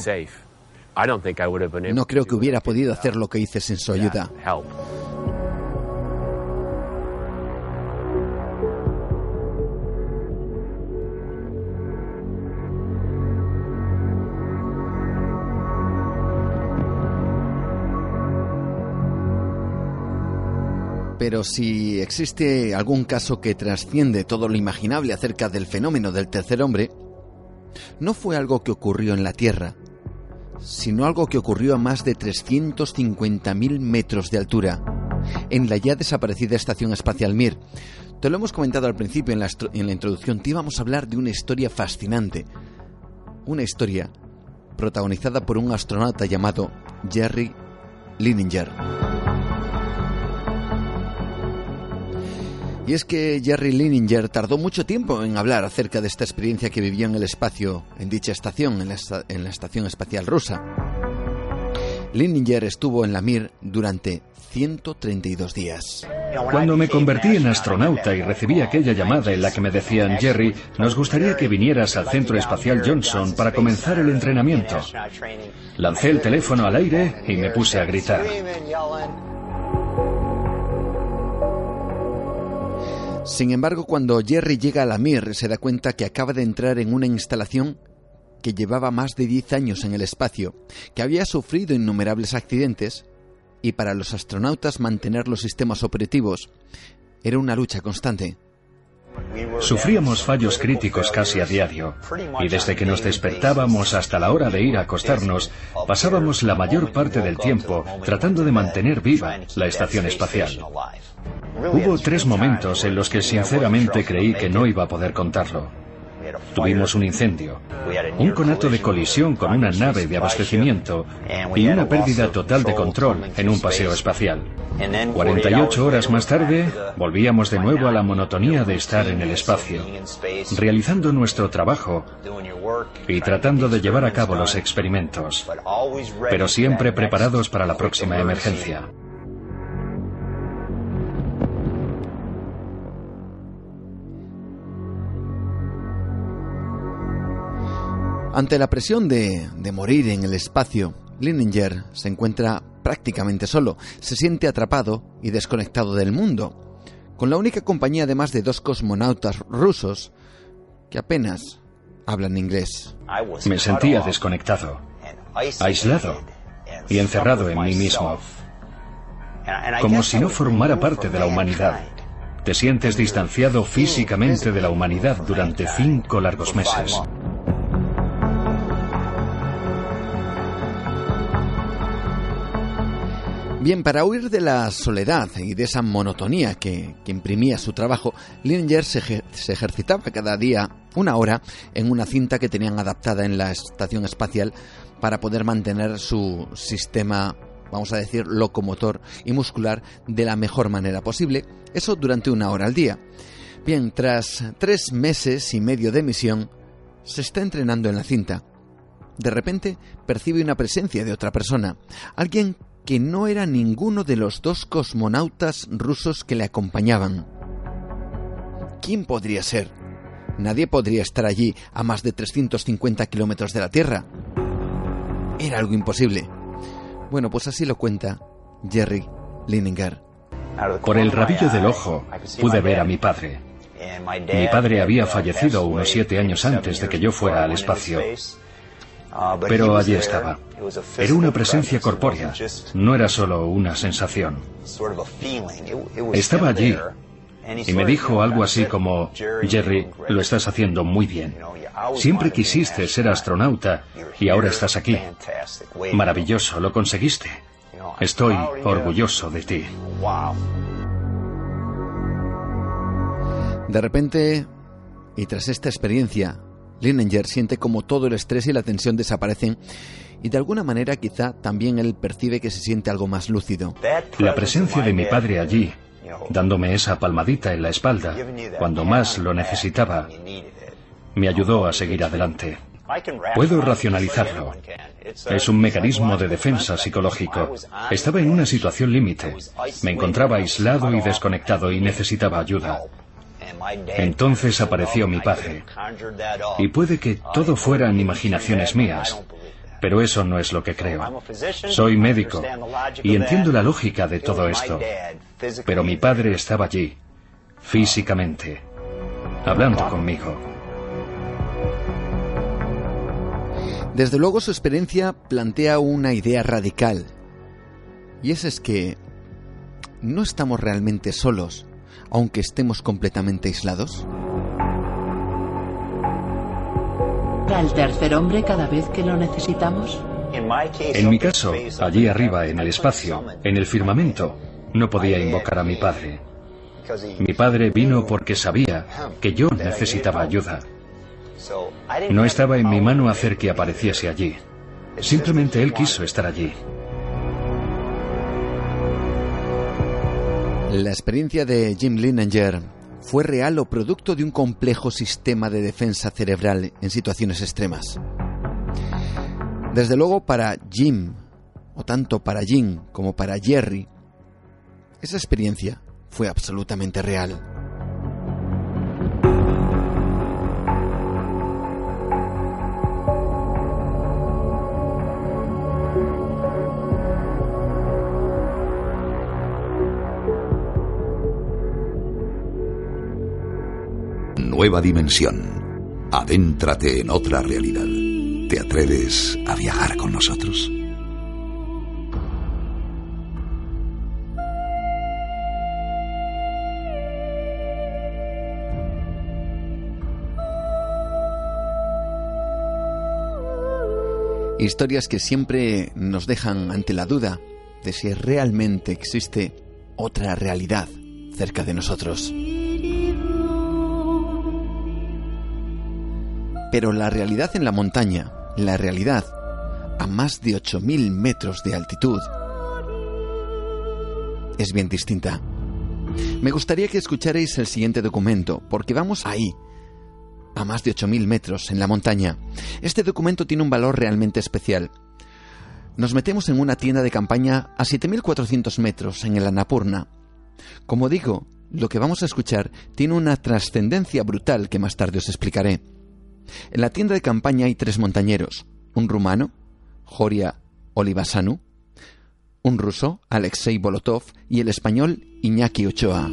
No creo que hubiera podido hacer lo que hice sin su ayuda. Pero si existe algún caso que trasciende todo lo imaginable acerca del fenómeno del tercer hombre, no fue algo que ocurrió en la Tierra, sino algo que ocurrió a más de 350.000 metros de altura, en la ya desaparecida Estación Espacial Mir. Te lo hemos comentado al principio en la, introducción, te íbamos a hablar de una historia fascinante, una historia protagonizada por un astronauta llamado Jerry Lininger. Y es que Jerry Lininger tardó mucho tiempo en hablar acerca de esta experiencia que vivió en el espacio, en dicha estación, en la, Estación Espacial Rusa. Lininger estuvo en la Mir durante 132 días. Cuando me convertí en astronauta y recibí aquella llamada en la que me decían, Jerry, nos gustaría que vinieras al Centro Espacial Johnson para comenzar el entrenamiento. Lancé el teléfono al aire y me puse a gritar. Sin embargo, cuando Jerry llega a la Mir, se da cuenta que acaba de entrar en una instalación que llevaba más de 10 años en el espacio, que había sufrido innumerables accidentes, y para los astronautas mantener los sistemas operativos era una lucha constante. Sufríamos fallos críticos casi a diario, y desde que nos despertábamos hasta la hora de ir a acostarnos, pasábamos la mayor parte del tiempo tratando de mantener viva la estación espacial. Hubo tres momentos en los que sinceramente creí que no iba a poder contarlo. Tuvimos un incendio, un conato de colisión con una nave de abastecimiento y una pérdida total de control en un paseo espacial. 48 horas más tarde, volvíamos de nuevo a la monotonía de estar en el espacio, realizando nuestro trabajo y tratando de llevar a cabo los experimentos, pero siempre preparados para la próxima emergencia. Ante la presión de, morir en el espacio, Lininger se encuentra prácticamente solo, se siente atrapado y desconectado del mundo, con la única compañía además de dos cosmonautas rusos que apenas hablan inglés. Me sentía desconectado, aislado y encerrado en mí mismo, como si no formara parte de la humanidad. Te sientes distanciado físicamente de la humanidad durante cinco largos meses. Bien, para huir de la soledad y de esa monotonía que, imprimía su trabajo, Lininger se, se, ejercitaba cada día una hora en una cinta que tenían adaptada en la estación espacial para poder mantener su sistema, vamos a decir, locomotor y muscular de la mejor manera posible, eso durante una hora al día. Bien, tras tres meses y medio de misión, se está entrenando en la cinta. De repente percibe una presencia de otra persona, alguien que no era ninguno de los dos cosmonautas rusos que le acompañaban. ¿Quién podría ser? Nadie podría estar allí a más de 350 kilómetros de la Tierra. Era algo imposible. Bueno, pues así lo cuenta Jerry Lininger. Por el rabillo del ojo pude ver a mi padre. Mi padre había fallecido unos siete años antes de que yo fuera al espacio. Pero allí estaba. Era una presencia corpórea, no era solo una sensación. Estaba allí y me dijo algo así como, Jerry, lo estás haciendo muy bien. Siempre quisiste ser astronauta y ahora estás aquí. Maravilloso, lo conseguiste. Estoy orgulloso de ti. De repente, y tras esta experiencia, Linenger siente como todo el estrés y la tensión desaparecen y de alguna manera quizá también él percibe que se siente algo más lúcido. La presencia de mi padre allí, dándome esa palmadita en la espalda, cuando más lo necesitaba, me ayudó a seguir adelante. Puedo racionalizarlo. Es un mecanismo de defensa psicológico. Estaba en una situación límite. Me encontraba aislado y desconectado y necesitaba ayuda. Entonces apareció mi padre. Y puede que todo fueran imaginaciones mías, pero eso no es lo que creo. Soy médico y entiendo la lógica de todo esto. Pero mi padre estaba allí, físicamente, hablando conmigo. Desde luego su experiencia plantea una idea radical. Y esa es que no estamos realmente solos aunque estemos completamente aislados? ¿Al tercer hombre cada vez que lo necesitamos? En mi caso, allí arriba, en el espacio, en el firmamento, no podía invocar a mi padre. Mi padre vino porque sabía que yo necesitaba ayuda. No estaba en mi mano hacer que apareciese allí. Simplemente él quiso estar allí. La experiencia de Jim Linenger fue real o producto de un complejo sistema de defensa cerebral en situaciones extremas. Desde luego para Jim, o tanto para Jim como para Jerry, esa experiencia fue absolutamente real. Nueva dimensión. Adéntrate en otra realidad. ¿Te atreves a viajar con nosotros? Historias que siempre nos dejan ante la duda de si realmente existe otra realidad cerca de nosotros. Pero la realidad en la montaña, la realidad a más de 8.000 metros de altitud, es bien distinta. Me gustaría que escucharais el siguiente documento, porque vamos ahí, a más de 8.000 metros en la montaña. Este documento tiene un valor realmente especial. Nos metemos en una tienda de campaña a 7.400 metros en el Annapurna. Como digo, lo que vamos a escuchar tiene una trascendencia brutal que más tarde os explicaré. En la tienda de campaña hay tres montañeros, un rumano, Joria Olivasanu, un ruso, Alexei Bolotov, y el español Iñaki Ochoa.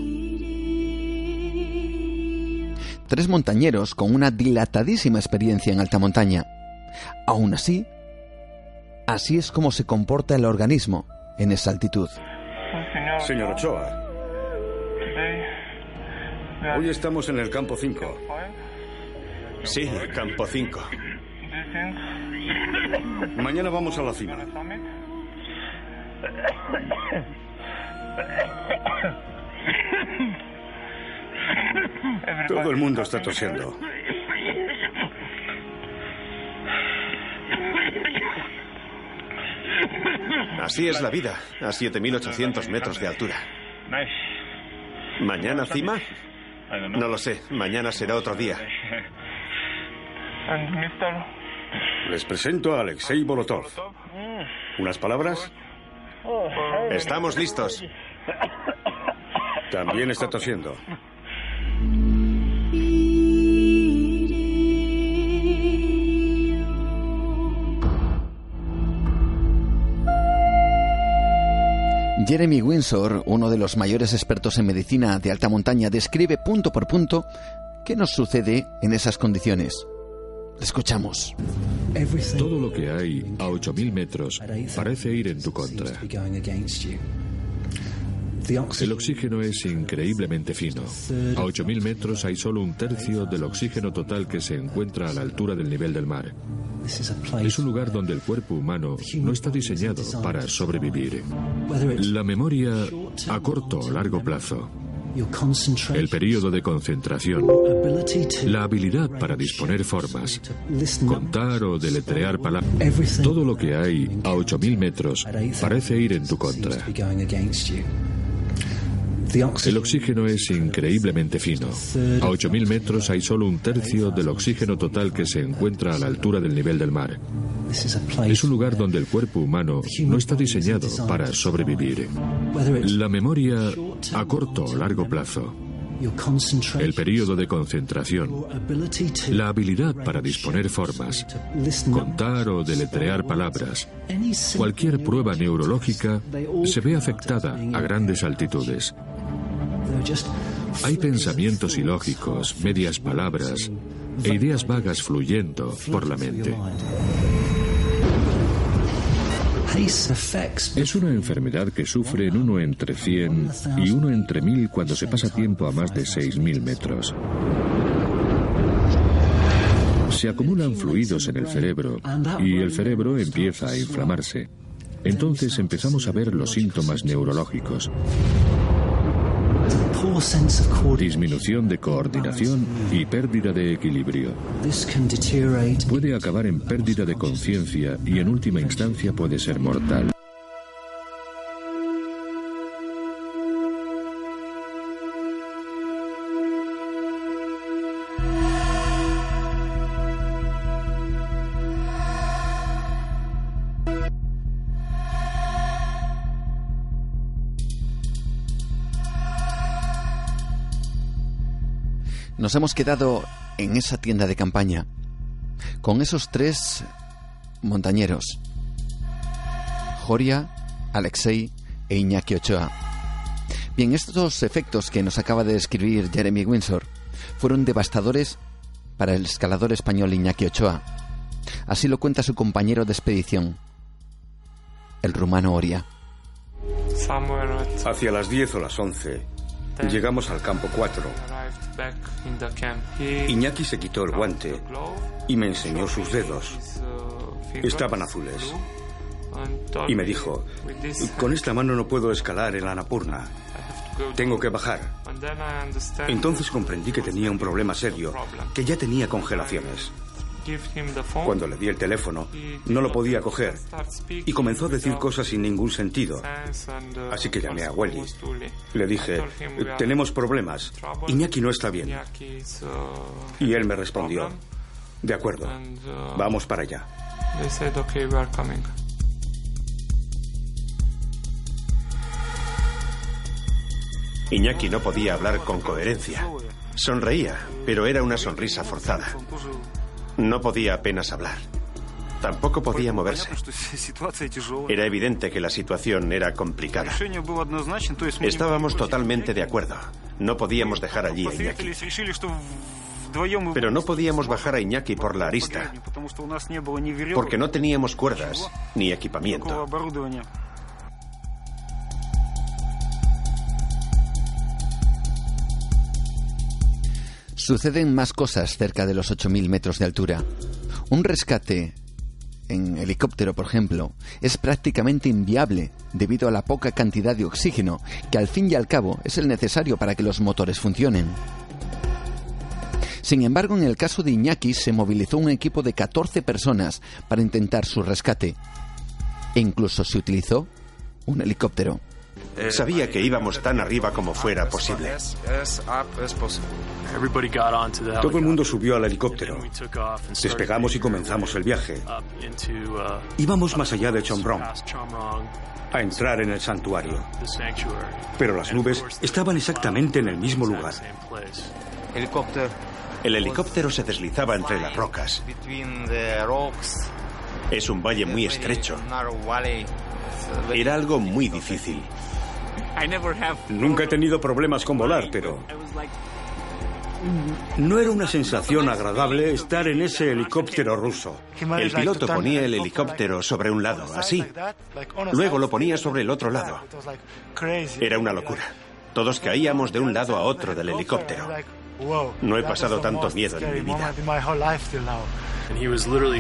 Tres montañeros con una dilatadísima experiencia en alta montaña. Aún así, así es como se comporta el organismo en esa altitud. Señor Ochoa, hoy estamos en el campo 5. Sí, campo 5. Mañana vamos a la cima. Todo el mundo está tosiendo. Así es la vida, a 7.800 metros de altura. ¿Mañana cima? No lo sé, mañana será otro día. Les presento a Alexei Bolotov. ¿Unas palabras? Estamos listos. También está tosiendo. Jeremy Windsor, uno de los mayores expertos en medicina de alta montaña, describe punto por punto qué nos sucede en esas condiciones. Escuchamos. Todo lo que hay a 8.000 metros parece ir en tu contra. El oxígeno es increíblemente fino. A 8.000 metros hay solo un tercio del oxígeno total que se encuentra a la altura del nivel del mar. Es un lugar donde el cuerpo humano no está diseñado para sobrevivir. La memoria a corto o largo plazo. El periodo de concentración, la habilidad para disponer formas, contar o deletrear palabras, todo lo que hay a 8.000 metros parece ir en tu contra. El oxígeno es increíblemente fino. A 8.000 metros hay solo un tercio del oxígeno total que se encuentra a la altura del nivel del mar. Es un lugar donde el cuerpo humano no está diseñado para sobrevivir. La memoria a corto o largo plazo. El periodo de concentración, la habilidad para disponer formas, contar o deletrear palabras, cualquier prueba neurológica se ve afectada a grandes altitudes. Hay pensamientos ilógicos, medias palabras e ideas vagas fluyendo por la mente. Es una enfermedad que sufre en uno entre 100 y uno entre 1000 cuando se pasa tiempo a más de 6000 metros. Se acumulan fluidos en el cerebro y el cerebro empieza a inflamarse. Entonces empezamos a ver los síntomas neurológicos. Disminución de coordinación y pérdida de equilibrio. Puede acabar en pérdida de conciencia y en última instancia puede ser mortal. Nos hemos quedado en esa tienda de campaña con esos tres montañeros. Joria, Alexei e Iñaki Ochoa. Bien, estos efectos que nos acaba de describir Jeremy Windsor fueron devastadores para el escalador español Iñaki Ochoa. Así lo cuenta su compañero de expedición, el rumano Oria. Hacia las 10 o las 11 llegamos al campo 4 Iñaki se quitó el guante y me enseñó sus dedos. Estaban azules. Y me dijo, con esta mano no puedo escalar el Anapurna. Tengo que bajar. Entonces comprendí que tenía un problema serio, que ya tenía congelaciones. Cuando le di el teléfono, no lo podía coger y comenzó a decir cosas sin ningún sentido. Así que llamé a Welly. Le dije, tenemos problemas. Iñaki no está bien. Y él me respondió, de acuerdo, vamos para allá. Iñaki no podía hablar con coherencia. Sonreía, pero era una sonrisa forzada. No podía apenas hablar. Tampoco podía moverse. Era evidente que la situación era complicada. Estábamos totalmente de acuerdo. No podíamos dejar allí a Iñaki. Pero no podíamos bajar a Iñaki por la arista, porque no teníamos cuerdas ni equipamiento. Suceden más cosas cerca de los 8.000 metros de altura. Un rescate en helicóptero, por ejemplo, es prácticamente inviable debido a la poca cantidad de oxígeno, que al fin y al cabo es el necesario para que los motores funcionen. Sin embargo, en el caso de Iñaki se movilizó un equipo de 14 personas para intentar su rescate. E incluso se utilizó un helicóptero. Sabía que íbamos tan arriba como fuera posible. Todo el mundo subió al helicóptero. Despegamos y comenzamos el viaje. Íbamos más allá de Chomrong, a entrar en el santuario. Pero las nubes estaban exactamente en el mismo lugar. El helicóptero se deslizaba entre las rocas. Es un valle muy estrecho. Era algo muy difícil. Nunca he tenido problemas con volar, pero... No era una sensación agradable estar en ese helicóptero ruso. El piloto ponía el helicóptero sobre un lado, así. Luego lo ponía sobre el otro lado. Era una locura. Todos caíamos de un lado a otro del helicóptero. No he pasado tanto miedo en mi vida.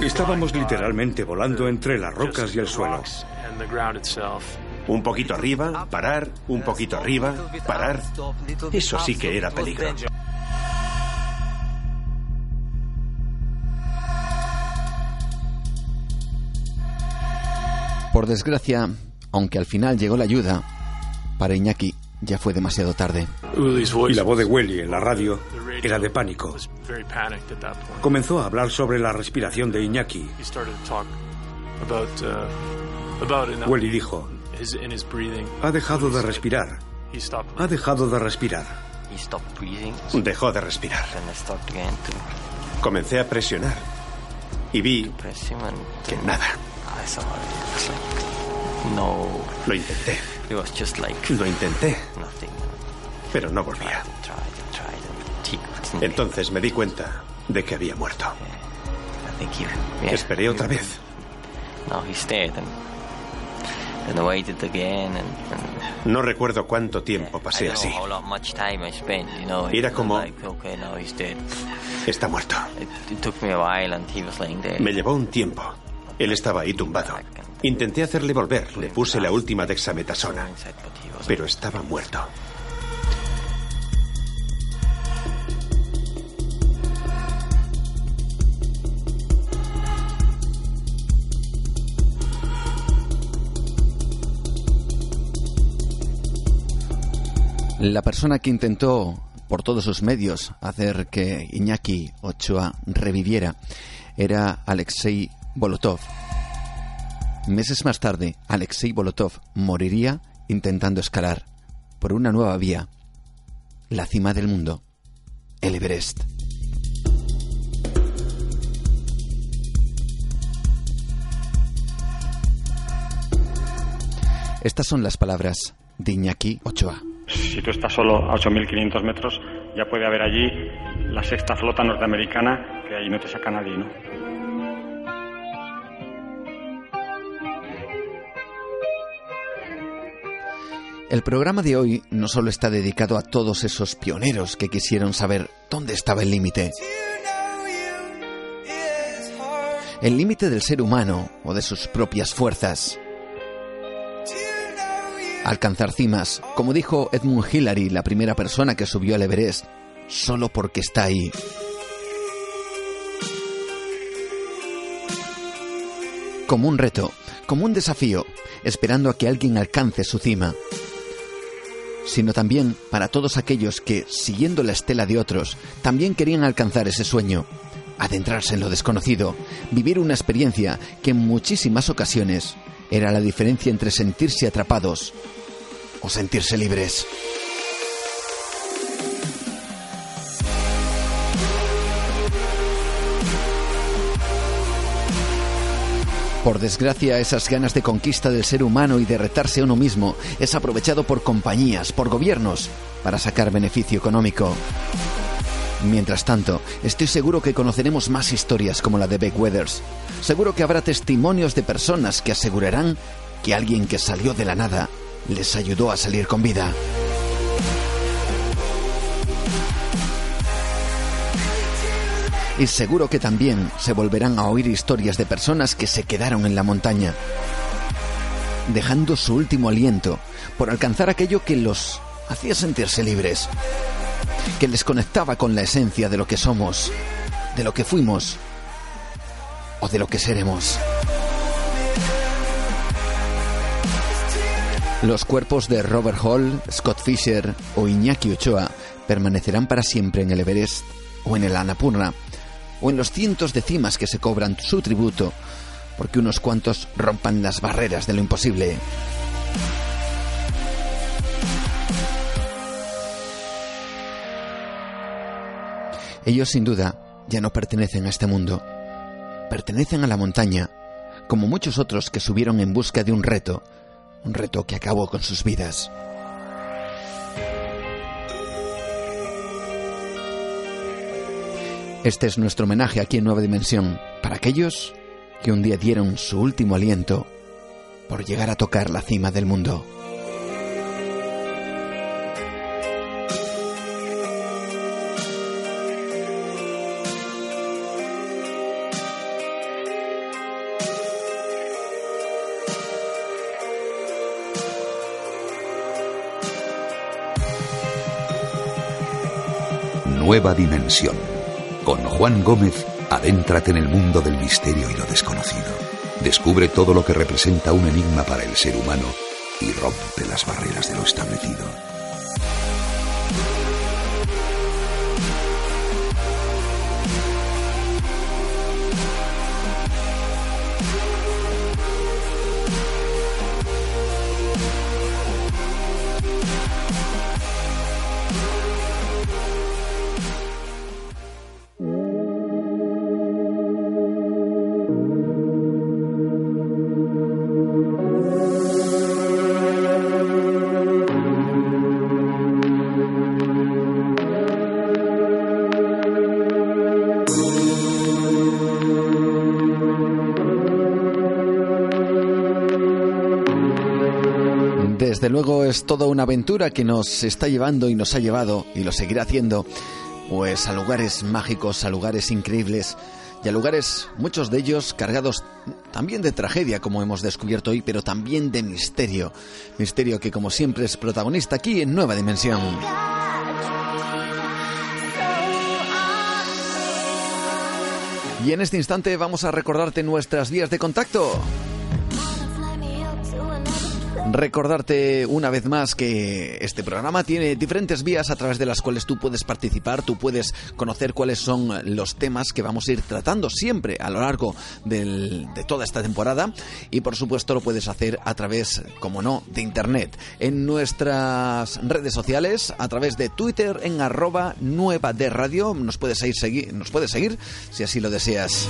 Estábamos literalmente volando entre las rocas y el suelo. Un poquito arriba, parar, un poquito arriba, parar. Eso sí que era peligro. Por desgracia, aunque al final llegó la ayuda, para Iñaki ya fue demasiado tarde. Y la voz de Welly en la radio era de pánico. Comenzó a hablar sobre la respiración de Iñaki. Welly dijo, ha dejado de respirar. Ha dejado de respirar. Dejó de respirar. Comencé a presionar y vi que nada. Lo intenté. Lo intenté. Pero no volvía. Entonces me di cuenta de que había muerto. Esperé otra vez. No recuerdo cuánto tiempo pasé así. Era como... Está muerto. Me llevó un tiempo. Él estaba ahí tumbado. Intenté hacerle volver. Le puse la última dexametasona. Pero estaba muerto. La persona que intentó por todos sus medios hacer que Iñaki Ochoa reviviera era Alexei Bolotov. Meses más tarde, Alexei Bolotov moriría intentando escalar por una nueva vía la cima del mundo, el Everest. Estas son las palabras de Iñaki Ochoa. Si tú estás solo a 8.500 metros, ya puede haber allí la sexta flota norteamericana, que ahí no te saca nadie, ¿no? El programa de hoy no solo está dedicado a todos esos pioneros que quisieron saber dónde estaba el límite. El límite del ser humano o de sus propias fuerzas. Alcanzar cimas, como dijo Edmund Hillary, la primera persona que subió al Everest, solo porque está ahí. Como un reto, como un desafío, esperando a que alguien alcance su cima. Sino también para todos aquellos que, siguiendo la estela de otros, también querían alcanzar ese sueño, adentrarse en lo desconocido, vivir una experiencia que en muchísimas ocasiones era la diferencia entre sentirse atrapados o sentirse libres. Por desgracia, esas ganas de conquista del ser humano y de retarse uno mismo es aprovechado por compañías, por gobiernos, para sacar beneficio económico. Mientras tanto, estoy seguro que conoceremos más historias como la de Beck Weathers. Seguro que habrá testimonios de personas que asegurarán que alguien que salió de la nada les ayudó a salir con vida. Y seguro que también se volverán a oír historias de personas que se quedaron en la montaña, dejando su último aliento por alcanzar aquello que los hacía sentirse libres, que les conectaba con la esencia de lo que somos, de lo que fuimos o de lo que seremos. Los cuerpos de Robert Hall, Scott Fisher o Iñaki Ochoa permanecerán para siempre en el Everest o en el Annapurna o en los cientos de cimas que se cobran su tributo, porque unos cuantos rompan las barreras de lo imposible. Ellos sin duda ya no pertenecen a este mundo, pertenecen a la montaña, como muchos otros que subieron en busca de un reto, un reto que acabó con sus vidas. Este es nuestro homenaje aquí en Nueva Dimensión para aquellos que un día dieron su último aliento por llegar a tocar la cima del mundo. Nueva Dimensión con Juan Gómez, adéntrate en el mundo del misterio y lo desconocido. Descubre todo lo que representa un enigma para el ser humano y rompe las barreras de lo establecido. Toda una aventura que nos está llevando y nos ha llevado y lo seguirá haciendo pues a lugares mágicos, a lugares increíbles y a lugares, muchos de ellos cargados también de tragedia, como hemos descubierto hoy, pero también de misterio. Misterio que, como siempre, es protagonista aquí en Nueva Dimensión. Y en este instante vamos a recordarte nuestras vías de contacto. Recordarte una vez más que este programa tiene diferentes vías a través de las cuales tú puedes participar, tú puedes conocer cuáles son los temas que vamos a ir tratando siempre a lo largo de toda esta temporada y por supuesto lo puedes hacer a través, como no, de internet, en nuestras redes sociales, a través de Twitter en arroba nueva de radio, nos puedes, seguir, nos puedes seguir si así lo deseas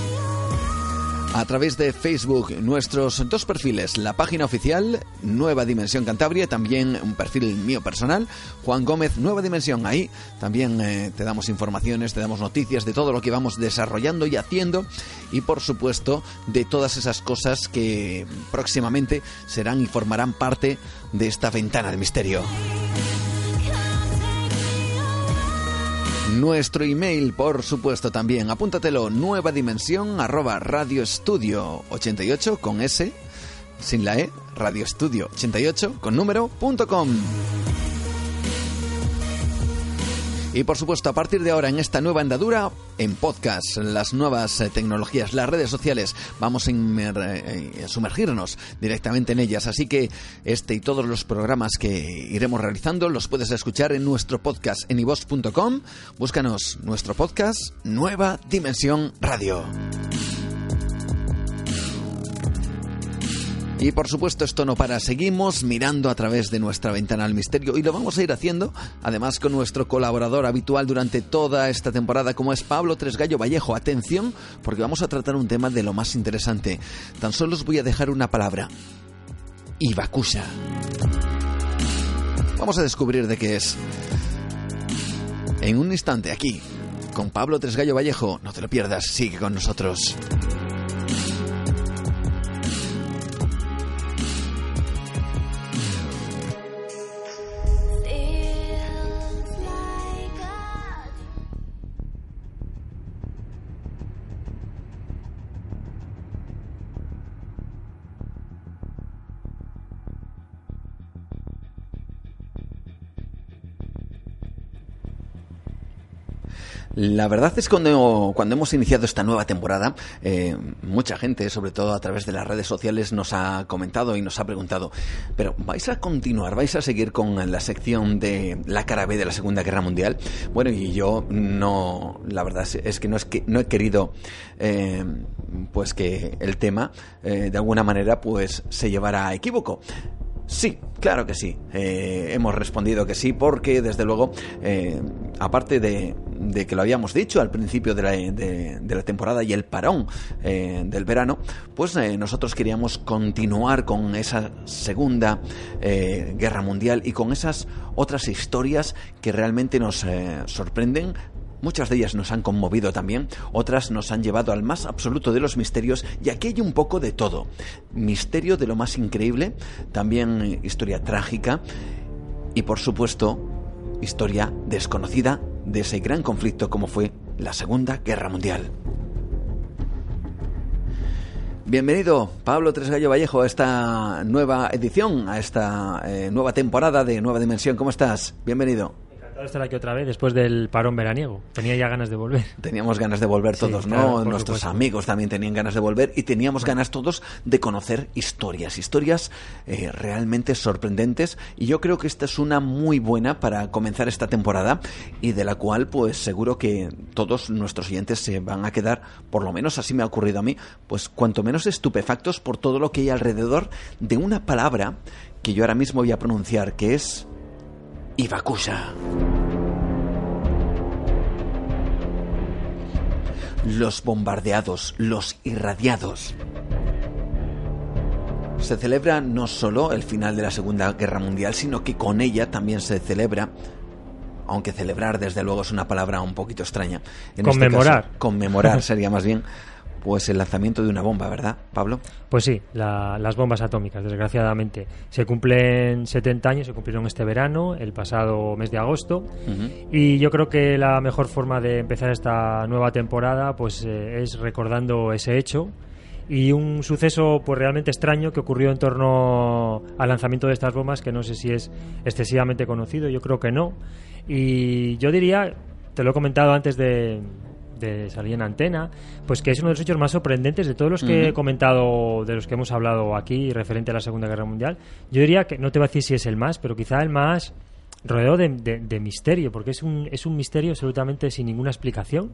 a través de Facebook nuestros dos perfiles, la página oficial Nueva Dimensión Cantabria, también un perfil mío personal, Juan Gómez Nueva Dimensión. Ahí también eh, te damos informaciones, te damos noticias de todo lo que vamos desarrollando y haciendo y por supuesto de todas esas cosas que próximamente serán y formarán parte de esta ventana de misterio. Nuestro email, por supuesto, también. Apúntatelo, nueva dimensión arroba radioestudio 88 con S, sin la E, radioestudio 88 con número punto com. Y por supuesto, a partir de ahora, en esta nueva andadura, en podcast, las nuevas eh, tecnologías, las redes sociales, vamos a, eh, sumergirnos directamente en ellas. Así que este y todos los programas que iremos realizando los puedes escuchar en nuestro podcast en iVox.com. Búscanos nuestro podcast Nueva Dimensión Radio. Y por supuesto esto no para, seguimos mirando a través de nuestra ventana al misterio y lo vamos a ir haciendo además con nuestro colaborador habitual durante toda esta temporada como es Pablo Tresgallo Vallejo. Atención porque vamos a tratar un tema de lo más interesante. Tan solo os voy a dejar una palabra. Ibakusha. Vamos a descubrir de qué es. En un instante aquí, con Pablo Tresgallo Vallejo, no te lo pierdas, sigue con nosotros. La verdad es que cuando, hemos iniciado esta nueva temporada, eh, mucha gente, sobre todo a través de las redes sociales, nos ha comentado y nos ha preguntado, pero ¿vais a continuar? ¿Vais a seguir con la sección de la cara B de la Segunda Guerra Mundial? Bueno, y yo no, la verdad es que no, es que, no he querido eh, pues que el tema eh, de alguna manera pues se llevara a equívoco. Sí, claro que sí. Eh, hemos respondido que sí porque, desde luego, eh, aparte de, que lo habíamos dicho al principio de la, temporada y el parón eh, del verano, pues nosotros queríamos continuar con esa segunda guerra mundial y con esas otras historias que realmente nos sorprenden Muchas de ellas nos han conmovido también, otras nos han llevado al más absoluto de los misterios y aquí hay un poco de todo. Misterio de lo más increíble, también historia trágica y por supuesto historia desconocida de ese gran conflicto como fue la Segunda Guerra Mundial. Bienvenido, Pablo Tresgallo Vallejo, a esta nueva edición, a esta eh, nueva temporada de Nueva Dimensión. ¿Cómo estás? Bienvenido estar aquí otra vez después del parón veraniego. Tenía ya ganas de volver. Teníamos ganas de volver todos, ¿no? Nuestros amigos también tenían ganas de volver y teníamos ganas todos de conocer historias, historias eh, realmente sorprendentes. Y yo creo que esta es una muy buena para comenzar esta temporada y de la cual, pues seguro que todos nuestros oyentes se van a quedar, por lo menos así me ha ocurrido a mí, pues cuanto menos estupefactos por todo lo que hay alrededor de una palabra que yo ahora mismo voy a pronunciar, que es Ibakusha. Los bombardeados, los irradiados. Se celebra no solo el final de la Segunda Guerra Mundial, sino que con ella también se celebra aunque celebrar desde luego es una palabra un poquito extraña. En este conmemorar. conmemorar sería más bien pues el lanzamiento de una bomba, ¿verdad, Pablo? Pues sí, las bombas atómicas, desgraciadamente. Se cumplen 70 años, se cumplieron este verano, el pasado mes de agosto, y yo creo que la mejor forma de empezar esta nueva temporada pues eh, es recordando ese hecho y un suceso pues realmente extraño que ocurrió en torno al lanzamiento de estas bombas que no sé si es excesivamente conocido, yo creo que no. Y yo diría, te lo he comentado antes de, de salir en antena, pues que es uno de los hechos más sorprendentes de todos los que he comentado, de los que hemos hablado aquí referente a la Segunda Guerra Mundial. Yo diría que, no te voy a decir si es el más, pero quizá el más rodeado de, misterio, porque es un, es un misterio absolutamente sin ninguna explicación.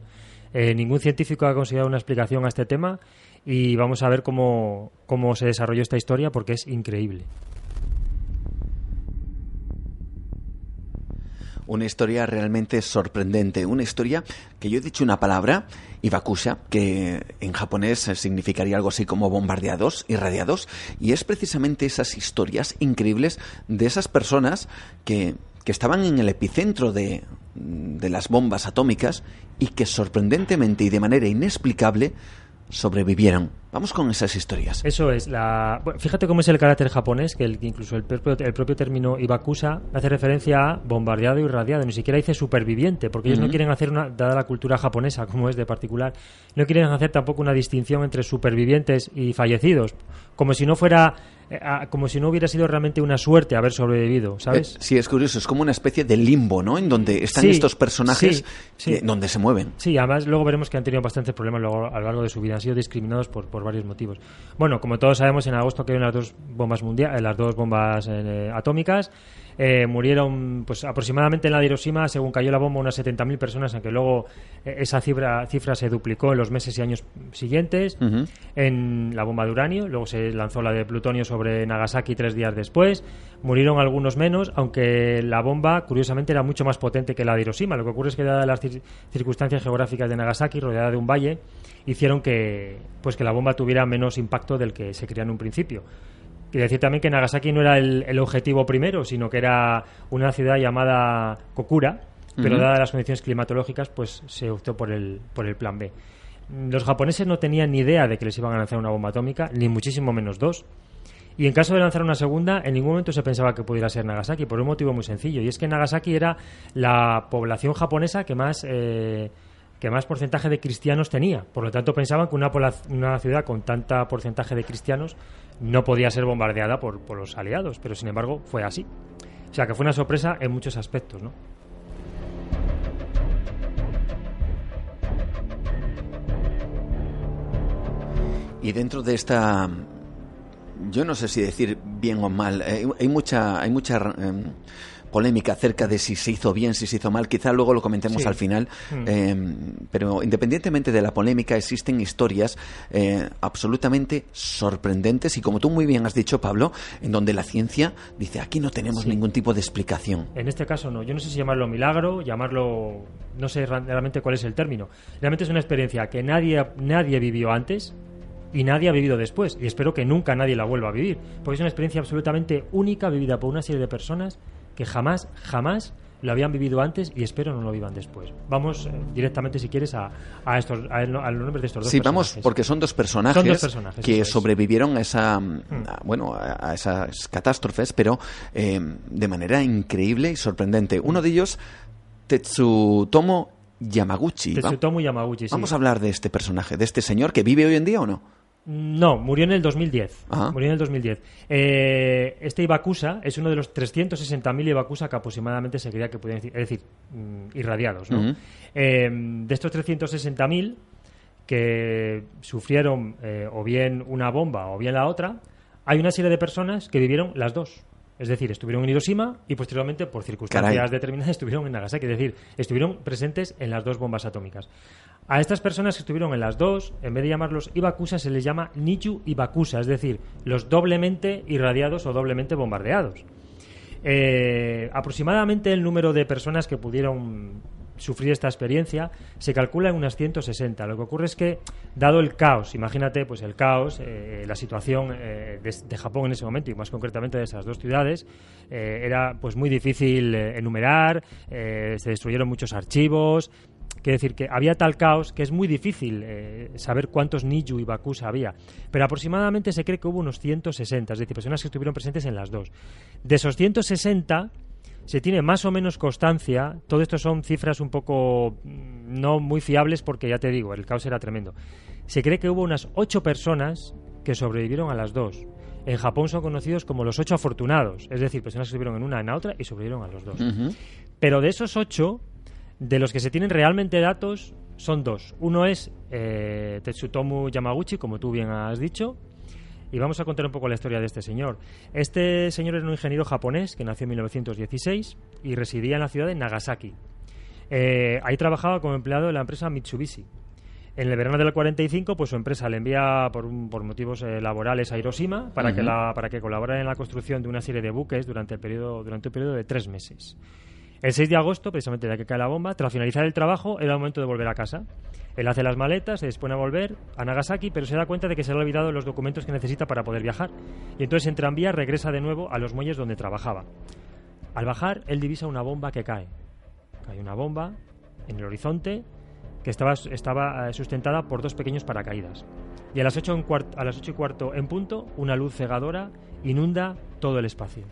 Eh, ningún científico ha conseguido una explicación a este tema y vamos a ver cómo, cómo se desarrolló esta historia porque es increíble. Una historia realmente sorprendente, una historia que yo he dicho una palabra, Ibakusha, que en japonés significaría algo así como bombardeados, irradiados, y es precisamente esas historias increíbles de esas personas que, que estaban en el epicentro de, de las bombas atómicas y que sorprendentemente y de manera inexplicable sobrevivieron. Vamos con esas historias. Eso es. La... fíjate cómo es el carácter japonés, que incluso el propio, el propio término Ibakusa hace referencia a bombardeado y irradiado. Ni siquiera dice superviviente, porque ellos no quieren hacer una, dada la cultura japonesa, como es de particular, no quieren hacer tampoco una distinción entre supervivientes y fallecidos, como si no fuera eh, como si no hubiera sido realmente una suerte haber sobrevivido, ¿sabes? Eh, sí, es curioso, es como una especie de limbo, ¿no? En donde están estos personajes donde se mueven. Sí, además luego veremos que han tenido bastantes problemas luego, a lo largo de su vida, han sido discriminados por, por varios motivos. Bueno, como todos sabemos, en agosto cayeron las dos bombas mundiales, las dos bombas eh, atómicas. Eh, murieron pues aproximadamente en la de Hiroshima, según cayó la bomba, unas 70.000 personas, aunque luego eh, esa cifra, cifra se duplicó en los meses y años siguientes en la bomba de uranio, luego se lanzó la de plutonio sobre Nagasaki tres días después. Murieron algunos menos, aunque la bomba, curiosamente, era mucho más potente que la de Hiroshima. Lo que ocurre es que, dadas las circunstancias geográficas de Nagasaki, rodeada de un valle, hicieron que, pues, que la bomba tuviera menos impacto del que se creía en un principio. Y decir también que Nagasaki no era el, objetivo primero, sino que era una ciudad llamada Kokura, pero dadas las condiciones climatológicas, pues se optó por el, por el plan B. Los japoneses no tenían ni idea de que les iban a lanzar una bomba atómica, ni muchísimo menos dos. Y en caso de lanzar una segunda, en ningún momento se pensaba que pudiera ser Nagasaki, por un motivo muy sencillo. Y es que Nagasaki era la población japonesa que más, eh, que más porcentaje de cristianos tenía. Por lo tanto, pensaban que una, una ciudad con tanta porcentaje de cristianos no podía ser bombardeada por, por los aliados. Pero, sin embargo, fue así. O sea, que fue una sorpresa en muchos aspectos, ¿no? Y dentro de esta, yo no sé si decir bien o mal, eh, hay mucha, hay mucha em, polémica acerca de si se hizo bien, si se hizo mal. Quizá luego lo comentemos al final. Mm. Em, pero independientemente de la polémica, existen historias eh, absolutamente sorprendentes y, como tú muy bien has dicho, Pablo, en donde la ciencia dice aquí no tenemos ningún tipo de explicación. En este caso no. Yo no sé si llamarlo milagro, llamarlo. No sé realmente cuál es el término. Realmente es una experiencia que nadie, nadie vivió antes y nadie ha vivido después. Y espero que nunca nadie la vuelva a vivir, porque es una experiencia absolutamente única vivida por una serie de personas que jamás, jamás lo habían vivido antes y espero no lo vivan después. Vamos eh, directamente, si quieres, a, a estos, a, los nombres de estos dos sí, vamos, porque son dos personajes, que sobrevivieron a, esa, mm. bueno, a, esas catástrofes, pero eh, de manera increíble y sorprendente. Uno de ellos, Tetsutomo Yamaguchi. Tetsutomo Yamaguchi, sí. Vamos a hablar de este personaje, de este señor que vive hoy en día o no. No, murió en el 2010. Murió en el 2010. Eh, este Ibakusa es uno de los 360.000 Ibakusa que aproximadamente se creía que podían decir, es decir, mm, irradiados. ¿no? Eh, de estos 360.000 que sufrieron eh, o bien una bomba o bien la otra, hay una serie de personas que vivieron las dos. Es decir, estuvieron en Hiroshima y posteriormente, por circunstancias determinadas, estuvieron en Nagasaki. Es decir, estuvieron presentes en las dos bombas atómicas. A estas personas que estuvieron en las dos, en vez de llamarlos Ibakusa, se les llama Nichu Ibakusa, es decir, los doblemente irradiados o doblemente bombardeados. Eh, aproximadamente el número de personas que pudieron sufrir esta experiencia se calcula en unas 160. Lo que ocurre es que, dado el caos, imagínate pues el caos, eh, la situación eh, de, Japón en ese momento y más concretamente de esas dos ciudades, era pues muy difícil enumerar, se destruyeron muchos archivos, Quiere decir que había tal caos que es muy difícil eh, saber cuántos Niju y Bakusa había. Pero aproximadamente se cree que hubo unos 160, es decir, personas que estuvieron presentes en las dos. De esos 160 se tiene más o menos constancia, todo esto son cifras un poco mm, no muy fiables porque ya te digo, el caos era tremendo. Se cree que hubo unas 8 personas que sobrevivieron a las dos. En Japón son conocidos como los ocho afortunados, es decir, personas que estuvieron en una en la otra y sobrevivieron a los dos. Pero de esos ocho, de los que se tienen realmente datos son dos. Uno es eh, Tetsutomu Yamaguchi, como tú bien has dicho, y vamos a contar un poco la historia de este señor. Este señor era un ingeniero japonés que nació en 1916 y residía en la ciudad de Nagasaki. Eh, ahí trabajaba como empleado de la empresa Mitsubishi. En el verano del 45, pues su empresa le envía por, por motivos eh, laborales a Hiroshima para, que la, para que colaborara en la construcción de una serie de buques durante, el periodo, durante un periodo de tres meses. El 6 de agosto, precisamente de que cae la bomba, tras finalizar el trabajo, era el momento de volver a casa. Él hace las maletas, se dispone a volver a Nagasaki, pero se da cuenta de que se le ha olvidado los documentos que necesita para poder viajar. Y entonces en tranvía regresa de nuevo a los muelles donde trabajaba. Al bajar, él divisa una bomba que cae. Cae una bomba en el horizonte que estaba, estaba eh, sustentada por dos pequeños paracaídas. Y a las, 8 a las 8 y cuarto en punto, una luz cegadora inunda todo el espacio.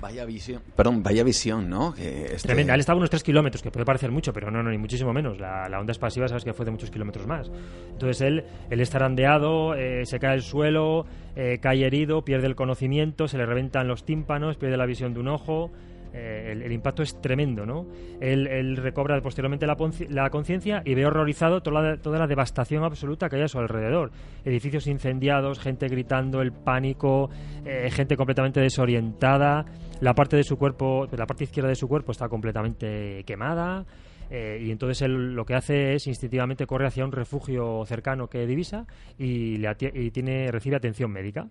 Vaya visión, perdón, vaya visión, ¿no? Que este Tremenda, él estaba unos 3 kilómetros, que puede parecer mucho, pero no, no, ni muchísimo menos. La, onda expansiva sabes que fue de muchos kilómetros más. Entonces él, él está randeado, eh, se cae al suelo, eh, cae herido, pierde el conocimiento, se le reventan los tímpanos, pierde la visión de un ojo, eh, el, impacto es tremendo, ¿no? Él, recobra posteriormente la, conciencia y ve horrorizado toda la, toda la, devastación absoluta que hay a su alrededor. Edificios incendiados, gente gritando, el pánico, eh, gente completamente desorientada. La parte de su cuerpo, la parte izquierda de su cuerpo está completamente quemada. Eh, y entonces él lo que hace es instintivamente corre hacia un refugio cercano que divisa y, le y tiene, recibe atención médica.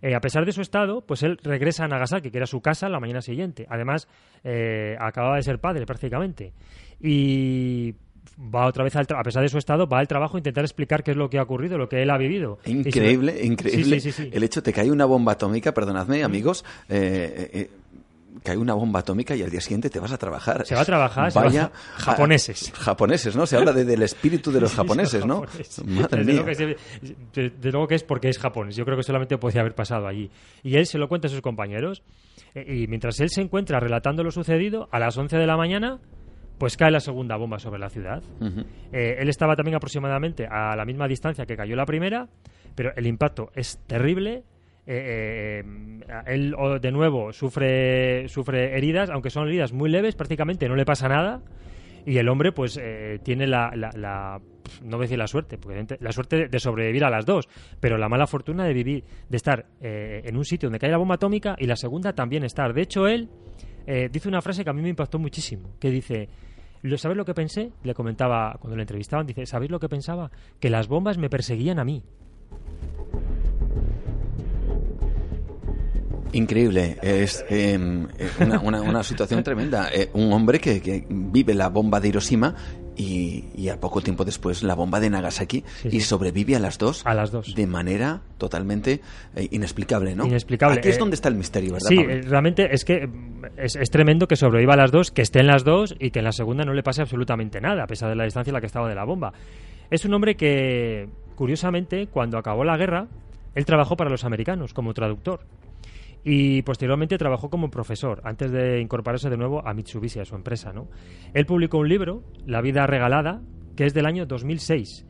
Eh, a pesar de su estado, pues él regresa a Nagasaki, que era su casa, la mañana siguiente. Además, eh, acababa de ser padre prácticamente. Y va otra vez, al a pesar de su estado, va al trabajo a intentar explicar qué es lo que ha ocurrido, lo que él ha vivido. Increíble, increíble. el hecho de que hay una bomba atómica, perdonadme amigos, eh, que hay una bomba atómica y al día siguiente te vas a trabajar. Se va a trabajar, Vaya, japoneses. japoneses, ¿no? Se habla del espíritu de los japoneses, ¿no? Madre mía. de, luego que es porque es japonés. Yo creo que solamente podía haber pasado allí. Y él se lo cuenta a sus compañeros. Eh, y mientras él se encuentra relatando lo sucedido, a las 11 de la mañana pues cae la segunda bomba sobre la ciudad. Eh, él estaba también aproximadamente a la misma distancia que cayó la primera, pero el impacto es terrible eh, eh, él de nuevo sufre, sufre heridas, aunque son heridas muy leves, prácticamente no le pasa nada. Y el hombre, pues, eh, tiene la, la, no voy a decir la suerte, porque la suerte de sobrevivir a las dos, pero la mala fortuna de vivir, de estar en un sitio donde cae la bomba atómica y la segunda también estar. De hecho, él dice una frase que a mí me impactó muchísimo, que dice, ¿sabes lo que pensé? Le comentaba cuando le entrevistaban, dice, ¿sabéis lo que pensaba? Que las bombas me perseguían a mí. Increíble, es em, eh, una, una, situación tremenda. Eh, un hombre que, vive la bomba de Hiroshima y, a poco tiempo después la bomba de Nagasaki y sobrevive a las dos. A las dos. De manera totalmente eh, inexplicable, ¿no? Inexplicable. Aquí es donde está el misterio, ¿verdad? Sí, realmente es que es, es, tremendo que sobreviva a las dos, que esté en las dos y que en la segunda no le pase absolutamente nada, a pesar de la distancia en la que estaba de la bomba. Es un hombre que, curiosamente, cuando acabó la guerra, él trabajó para los americanos como traductor y posteriormente trabajó como profesor antes de incorporarse de nuevo a Mitsubishi, a su empresa. ¿no? Él publicó un libro, La vida regalada, que es del año 2006.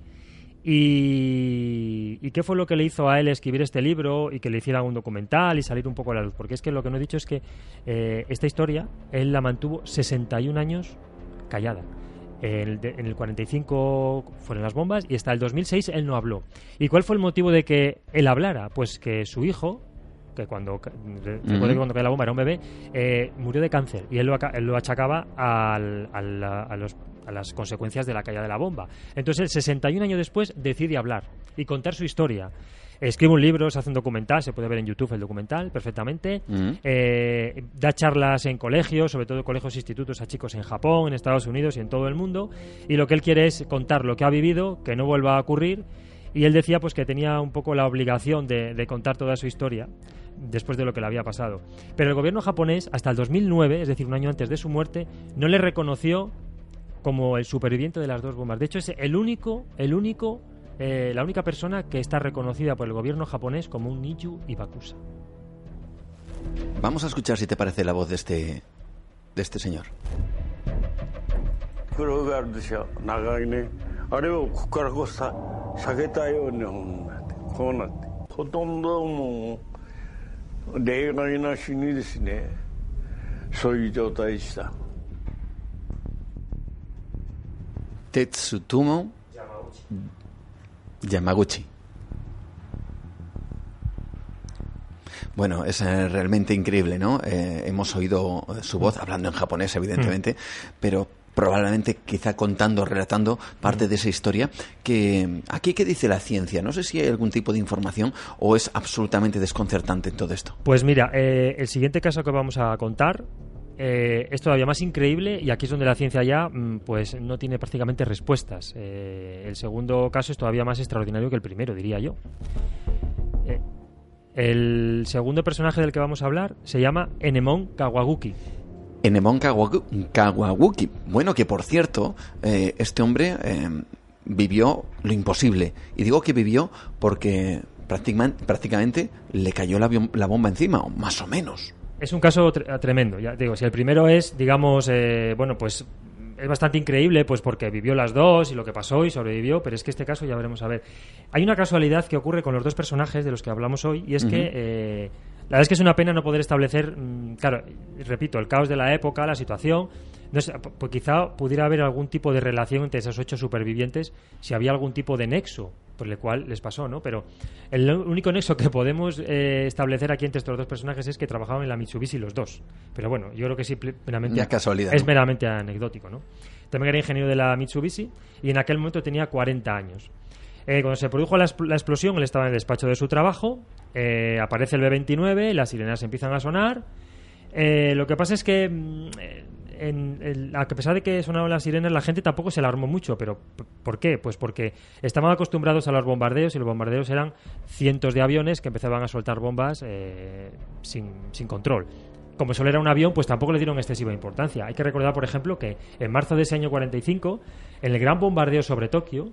Y, ¿Y, qué fue lo que le hizo a él escribir este libro y que le hiciera un documental y salir un poco a la luz? Porque es que lo que no he dicho es que eh, esta historia él la mantuvo 61 años callada. En el, en el, 45 fueron las bombas y hasta el 2006 él no habló. ¿Y cuál fue el motivo de que él hablara? Pues que su hijo, que cuando, cuando cae la bomba era un bebé, eh, murió de cáncer y él lo, él lo achacaba al, a, los, a las consecuencias de la caída de la bomba. Entonces, él, 61 años después, decide hablar y contar su historia. Escribe un libro, se hace un documental, se puede ver en YouTube el documental perfectamente. Eh, da charlas en colegios, sobre todo colegios e institutos a chicos en Japón, en Estados Unidos y en todo el mundo. Y lo que él quiere es contar lo que ha vivido, que no vuelva a ocurrir. Y él decía pues que tenía un poco la obligación de, de contar toda su historia después de lo que le había pasado. Pero el gobierno japonés, hasta el 2009, es decir, un año antes de su muerte, no le reconoció como el superviviente de las dos bombas. De hecho, es el único, el único, eh, la única persona que está reconocida por el gobierno japonés como un Niju Ibakusa. Vamos a escuchar si te parece la voz de este, de este señor. Tetsutomo Yamaguchi. Bueno, es eh, realmente increíble, ¿no? Eh, hemos oído su voz hablando en japonés, evidentemente, mm. pero probablemente quizá contando, relatando parte de esa historia, que aquí qué dice la ciencia, no sé si hay algún tipo de información o es absolutamente desconcertante en todo esto. Pues mira, eh, el siguiente caso que vamos a contar eh, es todavía más increíble y aquí es donde la ciencia ya mm, pues no tiene prácticamente respuestas. Eh, el segundo caso es todavía más extraordinario que el primero, diría yo. el segundo personaje del que vamos a hablar se llama Enemon Kawaguki. Enemon Kawaguki. Bueno, que por cierto, eh, este hombre eh, vivió lo imposible. Y digo que vivió porque prácticamente, prácticamente le cayó la, bomba encima, o más o menos. Es un caso tremendo. Ya digo, si el primero es, digamos, eh, bueno, pues es bastante increíble, pues porque vivió las dos y lo que pasó y sobrevivió, pero es que este caso ya veremos a ver. Hay una casualidad que ocurre con los dos personajes de los que hablamos hoy y es que la verdad es que es una pena no poder establecer, mm, claro, repito, el caos de la época, la situación. No pues quizá pudiera haber algún tipo de relación entre esos ocho supervivientes, si había algún tipo de nexo por el cual les pasó, ¿no? Pero el único nexo que podemos eh, establecer aquí entre estos dos personajes es que trabajaban en la Mitsubishi los dos. Pero bueno, yo creo que sí, meramente casualidad, es meramente anecdótico, ¿no? También era ingeniero de la Mitsubishi y en aquel momento tenía 40 años. Eh, cuando se produjo la, explosión, él estaba en el despacho de su trabajo, eh, aparece el B-29, las sirenas empiezan a sonar. lo que pasa es que mm, a pesar de que sonaban las sirenas, la gente tampoco se alarmó mucho. ¿Pero por qué? Pues porque estaban acostumbrados a los bombardeos y los bombardeos eran cientos de aviones que empezaban a soltar bombas eh, sin, sin control como solo era un avión, pues tampoco le dieron excesiva importancia. Hay que recordar, por ejemplo, que en marzo de ese año 45, en el gran bombardeo sobre Tokio,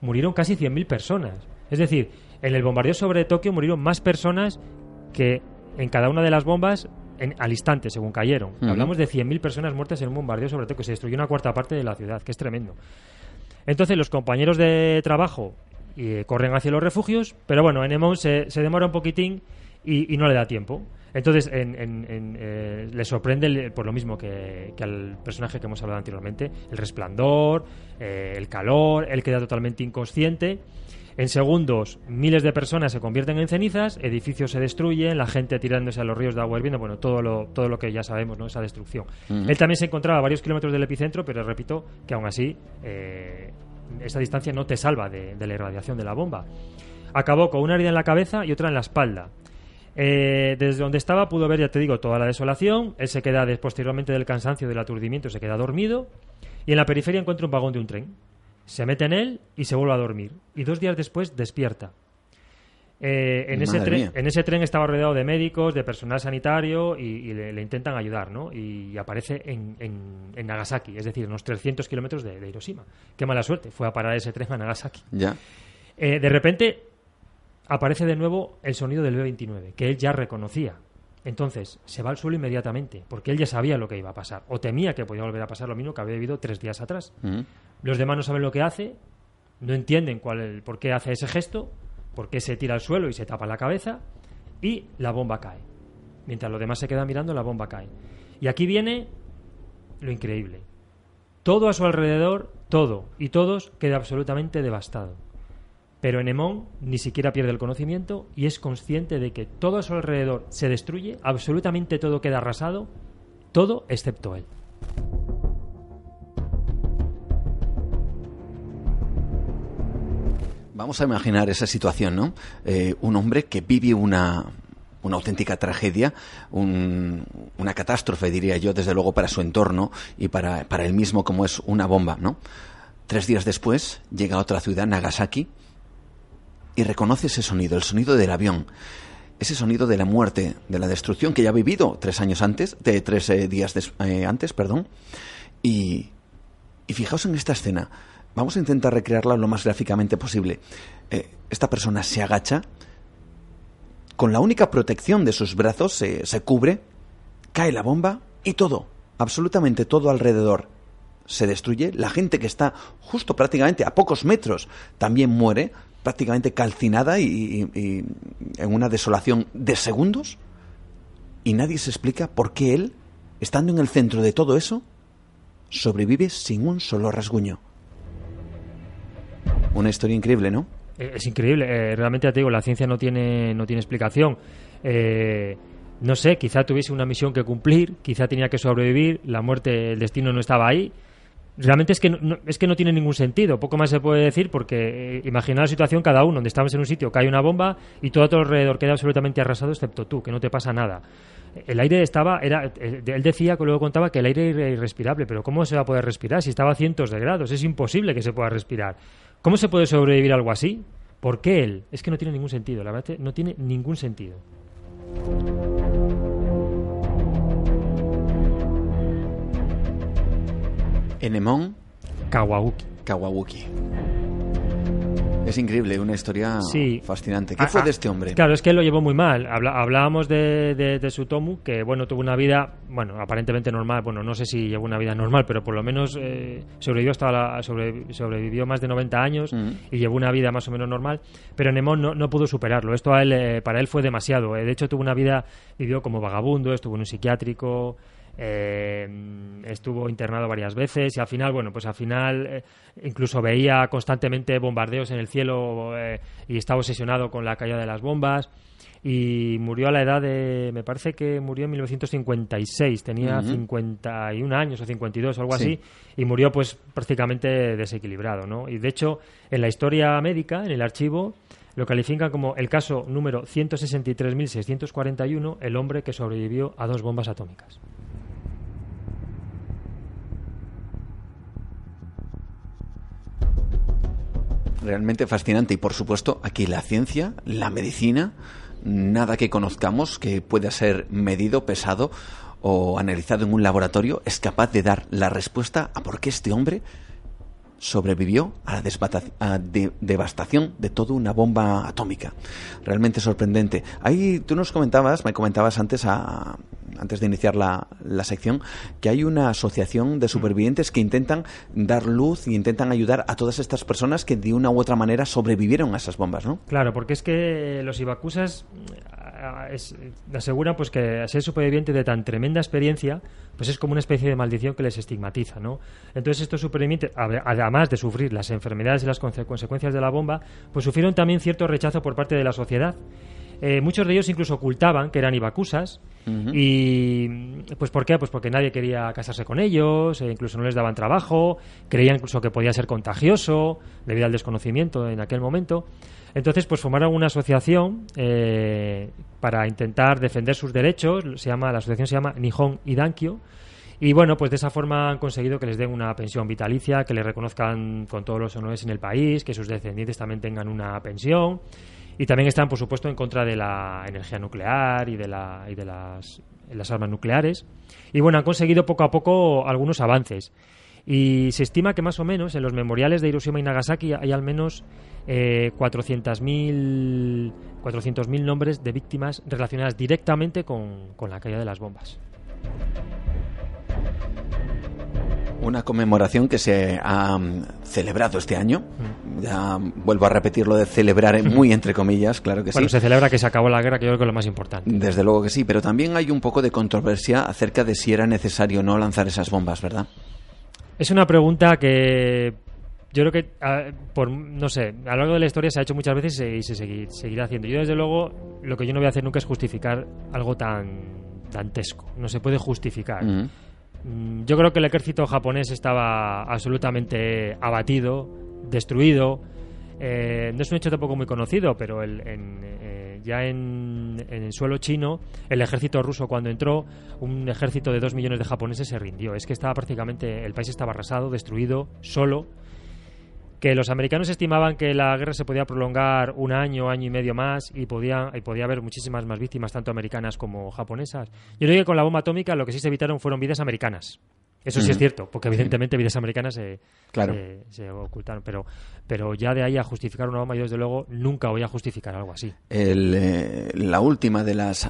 murieron casi 100.000 personas. Es decir, en el bombardeo sobre Tokio murieron más personas que en cada una de las bombas al instante, según cayeron. Hablamos de 100.000 personas muertas en un bombardeo, sobre que se destruyó una cuarta parte de la ciudad, que es tremendo. Entonces los compañeros de trabajo eh, corren hacia los refugios, pero bueno, en se, se demora un poquitín y, no le da tiempo. Entonces eh, le sorprende por lo mismo que, al personaje que hemos hablado anteriormente, el resplandor, eh, el calor, él queda totalmente inconsciente en segundos, miles de personas se convierten en cenizas, edificios se destruyen, la gente tirándose a los ríos de agua hirviendo, bueno, todo lo, todo lo que ya sabemos, ¿no? Esa destrucción. Él también se encontraba a varios kilómetros del epicentro, pero repito que aún así eh, esa distancia no te salva de, la irradiación de la bomba. Acabó con una herida en la cabeza y otra en la espalda. Eh, desde donde estaba pudo ver, ya te digo, toda la desolación. Él se queda, posteriormente del cansancio, del aturdimiento, se queda dormido. Y en la periferia encuentra un vagón de un tren se mete en él y se vuelve a dormir. Y dos días después despierta. Eh, en, ese tren, en ese tren estaba rodeado de médicos, de personal sanitario y, le, intentan ayudar, ¿no? Y, aparece en, en, Nagasaki, es decir, unos 300 kilómetros de, Hiroshima. Qué mala suerte, fue a parar ese tren a Nagasaki. Ya. Eh, de repente aparece de nuevo el sonido del B-29, que él ya reconocía. Entonces, se va al suelo inmediatamente, porque él ya sabía lo que iba a pasar, o temía que podía volver a pasar lo mismo que había vivido tres días atrás. Los demás no saben lo que hace, no entienden cuál el, por qué hace ese gesto, por qué se tira al suelo y se tapa la cabeza, y la bomba cae. Mientras los demás se quedan mirando, la bomba cae. Y aquí viene lo increíble. Todo a su alrededor, todo y todos queda absolutamente devastado. Pero Enemón ni siquiera pierde el conocimiento y es consciente de que todo a su alrededor se destruye, absolutamente todo queda arrasado, todo excepto él. Vamos a imaginar esa situación, ¿no? Eh, un hombre que vive una, una auténtica tragedia, una catástrofe, diría yo, desde luego para su entorno y para, para él mismo como es una bomba, ¿no? Tres días después llega a otra ciudad, Nagasaki, y reconoce ese sonido, el sonido del avión, ese sonido de la muerte, de la destrucción que ya ha vivido tres años antes, de tres eh, días eh, antes, perdón. Y, y fijaos en esta escena. Vamos a intentar recrearla lo más gráficamente posible. Eh, esta persona se agacha, con la única protección de sus brazos se, se cubre, cae la bomba y todo, absolutamente todo alrededor se destruye. La gente que está justo prácticamente a pocos metros también muere prácticamente calcinada y, en una desolación de segundos y nadie se explica por qué él, estando en el centro de todo eso, sobrevive sin un solo rasguño. Una historia increíble, ¿no? Eh, es increíble. Eh, realmente, te digo, la ciencia no tiene, no tiene explicación. Eh, no sé, quizá tuviese una misión que cumplir, quizá tenía que sobrevivir, la muerte, el destino no estaba ahí realmente es que no, es que no tiene ningún sentido. Poco más se puede decir porque eh, imagina la situación cada uno, donde estamos en un sitio, cae una bomba y todo a tu alrededor queda absolutamente arrasado excepto tú, que no te pasa nada. El aire estaba, era, eh, él decía, que luego contaba que el aire era irrespirable, pero ¿cómo se va a poder respirar si estaba a cientos de grados? Es imposible que se pueda respirar. ¿Cómo se puede sobrevivir algo así? ¿Por qué él? Es que no tiene ningún sentido, la verdad, no tiene ningún sentido. Enemon Kawauki. Kawauki. Es increíble, una historia fascinante. ¿Qué ah, fue de ah, este hombre? Claro, es que él lo llevó muy mal. hablábamos de, de, Sutomu, que bueno, tuvo una vida, bueno, aparentemente normal. Bueno, no sé si llevó una vida normal, pero por lo menos eh, sobrevivió hasta la, sobrevivió más de 90 años mm. y llevó una vida más o menos normal. Pero Nemón no, no pudo superarlo. Esto a él, eh, para él fue demasiado. Eh, de hecho, tuvo una vida, vivió como vagabundo, estuvo en un psiquiátrico. Eh, estuvo internado varias veces y al final, bueno, pues al final eh, incluso veía constantemente bombardeos en el cielo eh, y estaba obsesionado con la caída de las bombas y murió a la edad de, me parece que murió en 1956, tenía 51 años o 52 o algo así, y murió pues prácticamente desequilibrado, ¿no? Y de hecho, en la historia médica, en el archivo, lo califican como el caso número 163.641, el hombre que sobrevivió a dos bombas atómicas. Realmente fascinante y por supuesto aquí la ciencia, la medicina, nada que conozcamos que pueda ser medido, pesado o analizado en un laboratorio es capaz de dar la respuesta a por qué este hombre sobrevivió a la devastación de toda una bomba atómica. Realmente sorprendente. Ahí tú nos comentabas, me comentabas antes a, antes de iniciar la, la, sección, que hay una asociación de supervivientes que intentan dar luz y intentan ayudar a todas estas personas que de una u otra manera sobrevivieron a esas bombas, ¿no? Claro, porque es que los Ibakusas aseguran pues que ser superviviente de tan tremenda experiencia pues es como una especie de maldición que les estigmatiza, ¿no? Entonces estos supervivientes, además de sufrir las enfermedades y las consecuencias de la bomba, pues sufrieron también cierto rechazo por parte de la sociedad. Eh, muchos de ellos incluso ocultaban que eran ibacusas. Y pues ¿por qué? Pues porque nadie quería casarse con ellos, e incluso no les daban trabajo, creían incluso que podía ser contagioso debido al desconocimiento en aquel momento. Entonces, pues formaron una asociación eh, para intentar defender sus derechos. Se llama, la asociación se llama Nihon Idankyo. Y bueno, pues de esa forma han conseguido que les den una pensión vitalicia, que les reconozcan con todos los honores en el país, que sus descendientes también tengan una pensión. Y también están, por supuesto, en contra de la energía nuclear y de, las, armas nucleares. Y bueno, han conseguido poco a poco algunos avances. Y se estima que más o menos en los memoriales de Hiroshima y Nagasaki hay al menos eh, 400.000 400 nombres de víctimas relacionadas directamente con la caída de las bombas una conmemoración que se ha mm, celebrado este año. Mm. Ya vuelvo a repetir lo de celebrar muy entre comillas, claro que sí. Bueno, se celebra que se acabó la guerra, que yo creo que es lo más importante. Desde luego que sí, pero también hay un poco de controversia acerca de si era necesario o no lanzar esas bombas, ¿verdad? Es una pregunta que yo creo que, por, no sé, a lo largo de la historia se ha hecho muchas veces y se, seguirá haciendo. Yo, desde luego, lo que yo no voy a hacer nunca es justificar algo tan dantesco. No se puede justificar. Mm, yo creo que el ejército japonés estaba absolutamente abatido, destruido. Eh, no es un hecho tampoco muy conocido, pero eh, ya en, el suelo chino, el ejército ruso cuando entró, un ejército de dos millones de japoneses se rindió. Es que estaba prácticamente, el país estaba arrasado, destruido, solo que los americanos estimaban que la guerra se podía prolongar un año, año y medio más y podía, y podía haber muchísimas más víctimas, tanto americanas como japonesas. Yo creo que con la bomba atómica lo que sí se evitaron fueron vidas americanas. Eso sí es cierto, porque evidentemente vidas americanas se, se, ocultaron. Pero, pero ya de ahí a justificar una bomba, yo desde luego nunca voy a justificar algo así. Eh, la última de las, eh,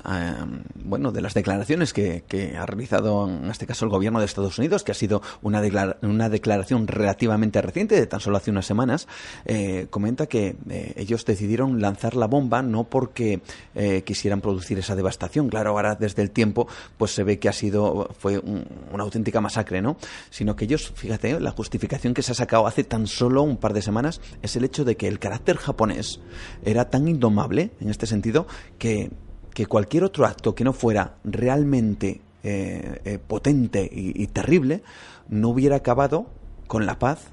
bueno, de las declaraciones que, ha realizado en este caso el gobierno de Estados Unidos, que ha sido una, una declaración relativamente reciente, de tan solo hace unas semanas, eh, comenta que ellos decidieron lanzar la bomba no porque quisieran producir esa devastación. Claro, ahora desde el tiempo pues se ve que ha sido fue una auténtica masacre ¿no? Sino que ellos, fíjate, la justificación que se ha sacado hace tan solo un par de semanas es el hecho de que el carácter japonés era tan indomable, en este sentido, que, que cualquier otro acto que no fuera realmente eh, eh, potente y, terrible no hubiera acabado con la paz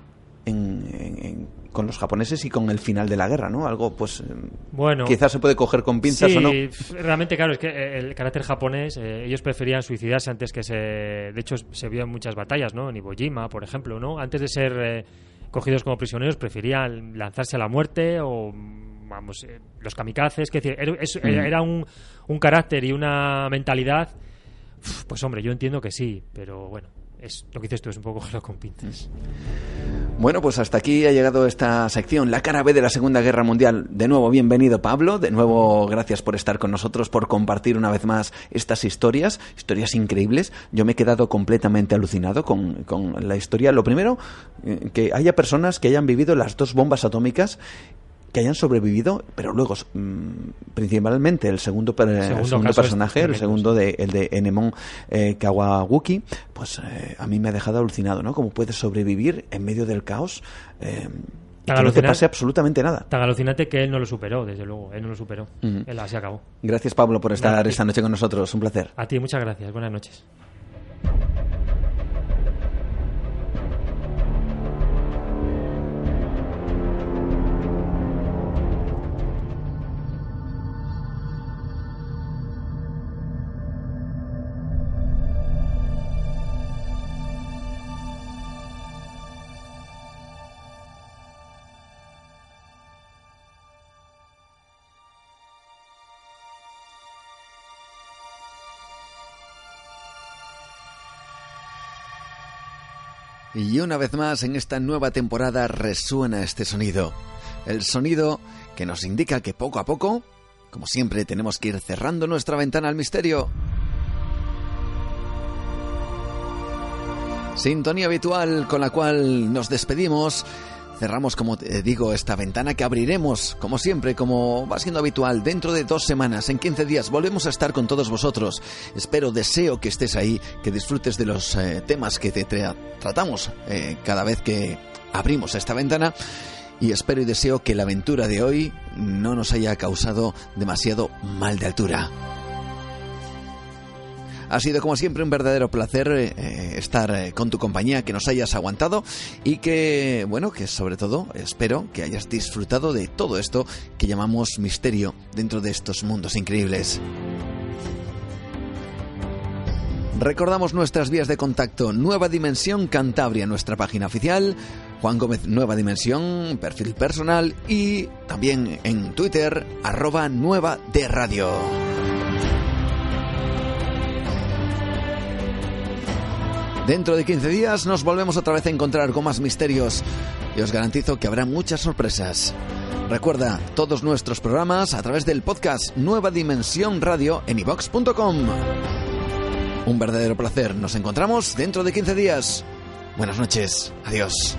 en con los japoneses y con el final de la guerra, ¿no? Algo, pues, bueno, quizás se puede coger con pinzas o no. realmente, claro, es que eh, el carácter japonés, eh, ellos preferían suicidarse antes que se... De hecho, se vio en muchas batallas, ¿no? En Iwo Jima, por ejemplo, ¿no? Antes de ser eh, cogidos como prisioneros, preferían lanzarse a la muerte o, vamos, los kamikazes, que decir, era, mm. un, un carácter y una mentalidad... Pues hombre, yo entiendo que sí, pero bueno, es lo que dices tú, es un poco lo con pinzas. Bueno, pues hasta aquí ha llegado esta sección, la cara B de la Segunda Guerra Mundial. De nuevo, bienvenido Pablo, de nuevo gracias por estar con nosotros, por compartir una vez más estas historias, historias increíbles. Yo me he quedado completamente alucinado con, con la historia. Lo primero, eh, que haya personas que hayan vivido las dos bombas atómicas que hayan sobrevivido, pero luego mm, principalmente el segundo, segundo, personaje, el segundo de el de Enemon eh, Kawaguki, pues eh, a mí me ha dejado alucinado, ¿no? Cómo puede sobrevivir en medio del caos. Eh, que no te pase absolutamente nada. Tan alucinante que él no lo superó, desde luego. Él no lo superó. Él así acabó. Gracias, Pablo, por estar esta noche con nosotros. Un placer. A ti, muchas gracias. Buenas noches. Y una vez más en esta nueva temporada resuena este sonido. El sonido que nos indica que poco a poco, como siempre, tenemos que ir cerrando nuestra ventana al misterio. Sintonía habitual con la cual nos despedimos cerramos, como te digo, esta ventana que abriremos, como siempre, como va siendo habitual, dentro de dos semanas, en 15 días, volvemos a estar con todos vosotros. Espero, deseo que estés ahí, que disfrutes de los eh, temas que te tratamos eh, cada vez que abrimos esta ventana. Y espero y deseo que la aventura de hoy no nos haya causado demasiado mal de altura. Ha sido como siempre un verdadero placer eh, estar eh, con tu compañía, que nos hayas aguantado y que, bueno, que sobre todo espero que hayas disfrutado de todo esto que llamamos misterio dentro de estos mundos increíbles. Recordamos nuestras vías de contacto, Nueva Dimensión Cantabria, nuestra página oficial, Juan Gómez Nueva Dimensión, perfil personal y también en Twitter, arroba Nueva de Radio. Dentro de 15 días nos volvemos otra vez a encontrar con más misterios y os garantizo que habrá muchas sorpresas. Recuerda todos nuestros programas a través del podcast Nueva Dimensión Radio en ivox.com. Un verdadero placer. Nos encontramos dentro de 15 días. Buenas noches. Adiós.